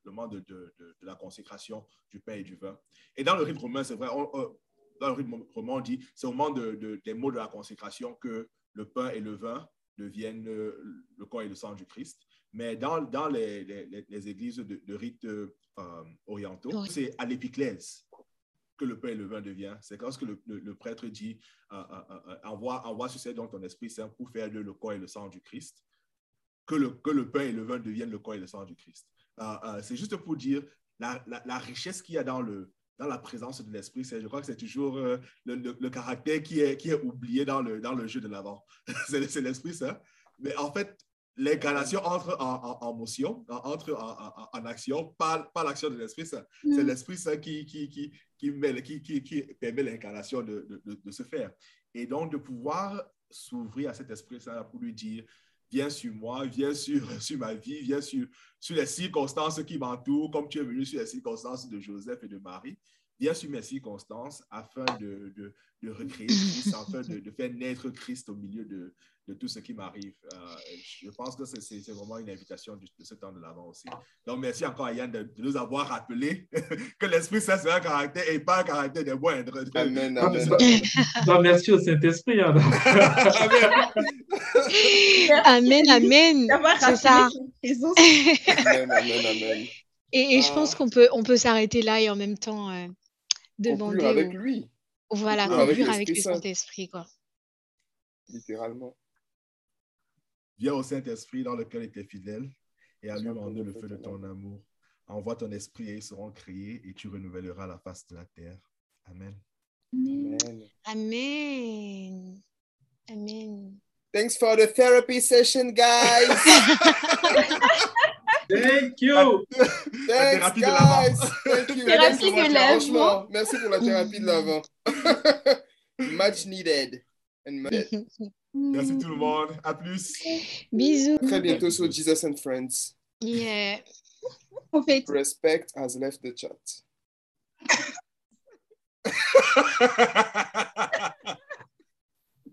moment de, de, la consécration du pain et du vin. Et dans le rite romain, c'est vrai, dans le rite romain, on dit c'est au moment des mots de la consécration que le pain et le vin deviennent le corps et le sang du Christ. Mais dans, dans les, les, les, églises de, de rites euh, orientaux, c'est à l'épiclèse que le pain et le vin devient. C'est quand le, le, prêtre dit euh, euh, envoie, envoie sur ces dons ton Esprit Saint pour faire de le corps et le sang du Christ, que le, que le pain et le vin deviennent le corps et le sang du Christ. c'est juste pour dire la, la, la richesse qu'il y a dans, le, dans la présence de l'Esprit. Je crois que c'est toujours le, le, caractère qui est, qui est oublié dans le, dans le jeu de l'avant. c'est l'Esprit Saint. Mais en fait, l'incarnation entre en, motion, entre en, action par, par l'action de l'Esprit Saint. C'est mm. l'Esprit Saint qui, qui, qui, qui, qui, qui permet l'incarnation de, de, de, se faire. Et donc, de pouvoir s'ouvrir à cet Esprit Saint pour lui dire, viens sur moi, viens sur, sur ma vie, viens sur, sur les circonstances qui m'entourent, comme tu es venu sur les circonstances de Joseph et de Marie. Viens sur mes circonstances afin de, de, de recréer Christ, afin de, de, faire naître Christ au milieu de, de tout ce qui m'arrive. Euh, je pense que c'est vraiment une invitation de, ce temps de l'avant aussi. Donc, merci encore à Yann de, nous avoir rappelé que l'Esprit Saint, c'est un caractère et pas un caractère des moindres. Amen, amen. merci au Saint-Esprit. Hein. amen, amen. C'est ça. amen, amen, amen. Et, et je pense ah. qu'on peut, on peut s'arrêter là et en même temps euh, demander. avec lui. Voilà, conclure avec, avec le Saint-Esprit, quoi. Littéralement. Viens au Saint-Esprit dans lequel était fidèle et allume en nous le feu de ton amour. Envoie ton esprit et ils seront créés et tu renouvelleras la face de la terre. Amen. Amen. Amen. Amen. Thanks for the therapy session, guys. Thank you. Thanks, guys. Thank you. Thérapie de l'avant. Merci pour la thérapie de l'avant. Much needed. And much Merci tout le monde. À plus. Bisous. Très bientôt sur Jesus and Friends. Yeah. En fait. Respect has left the chat.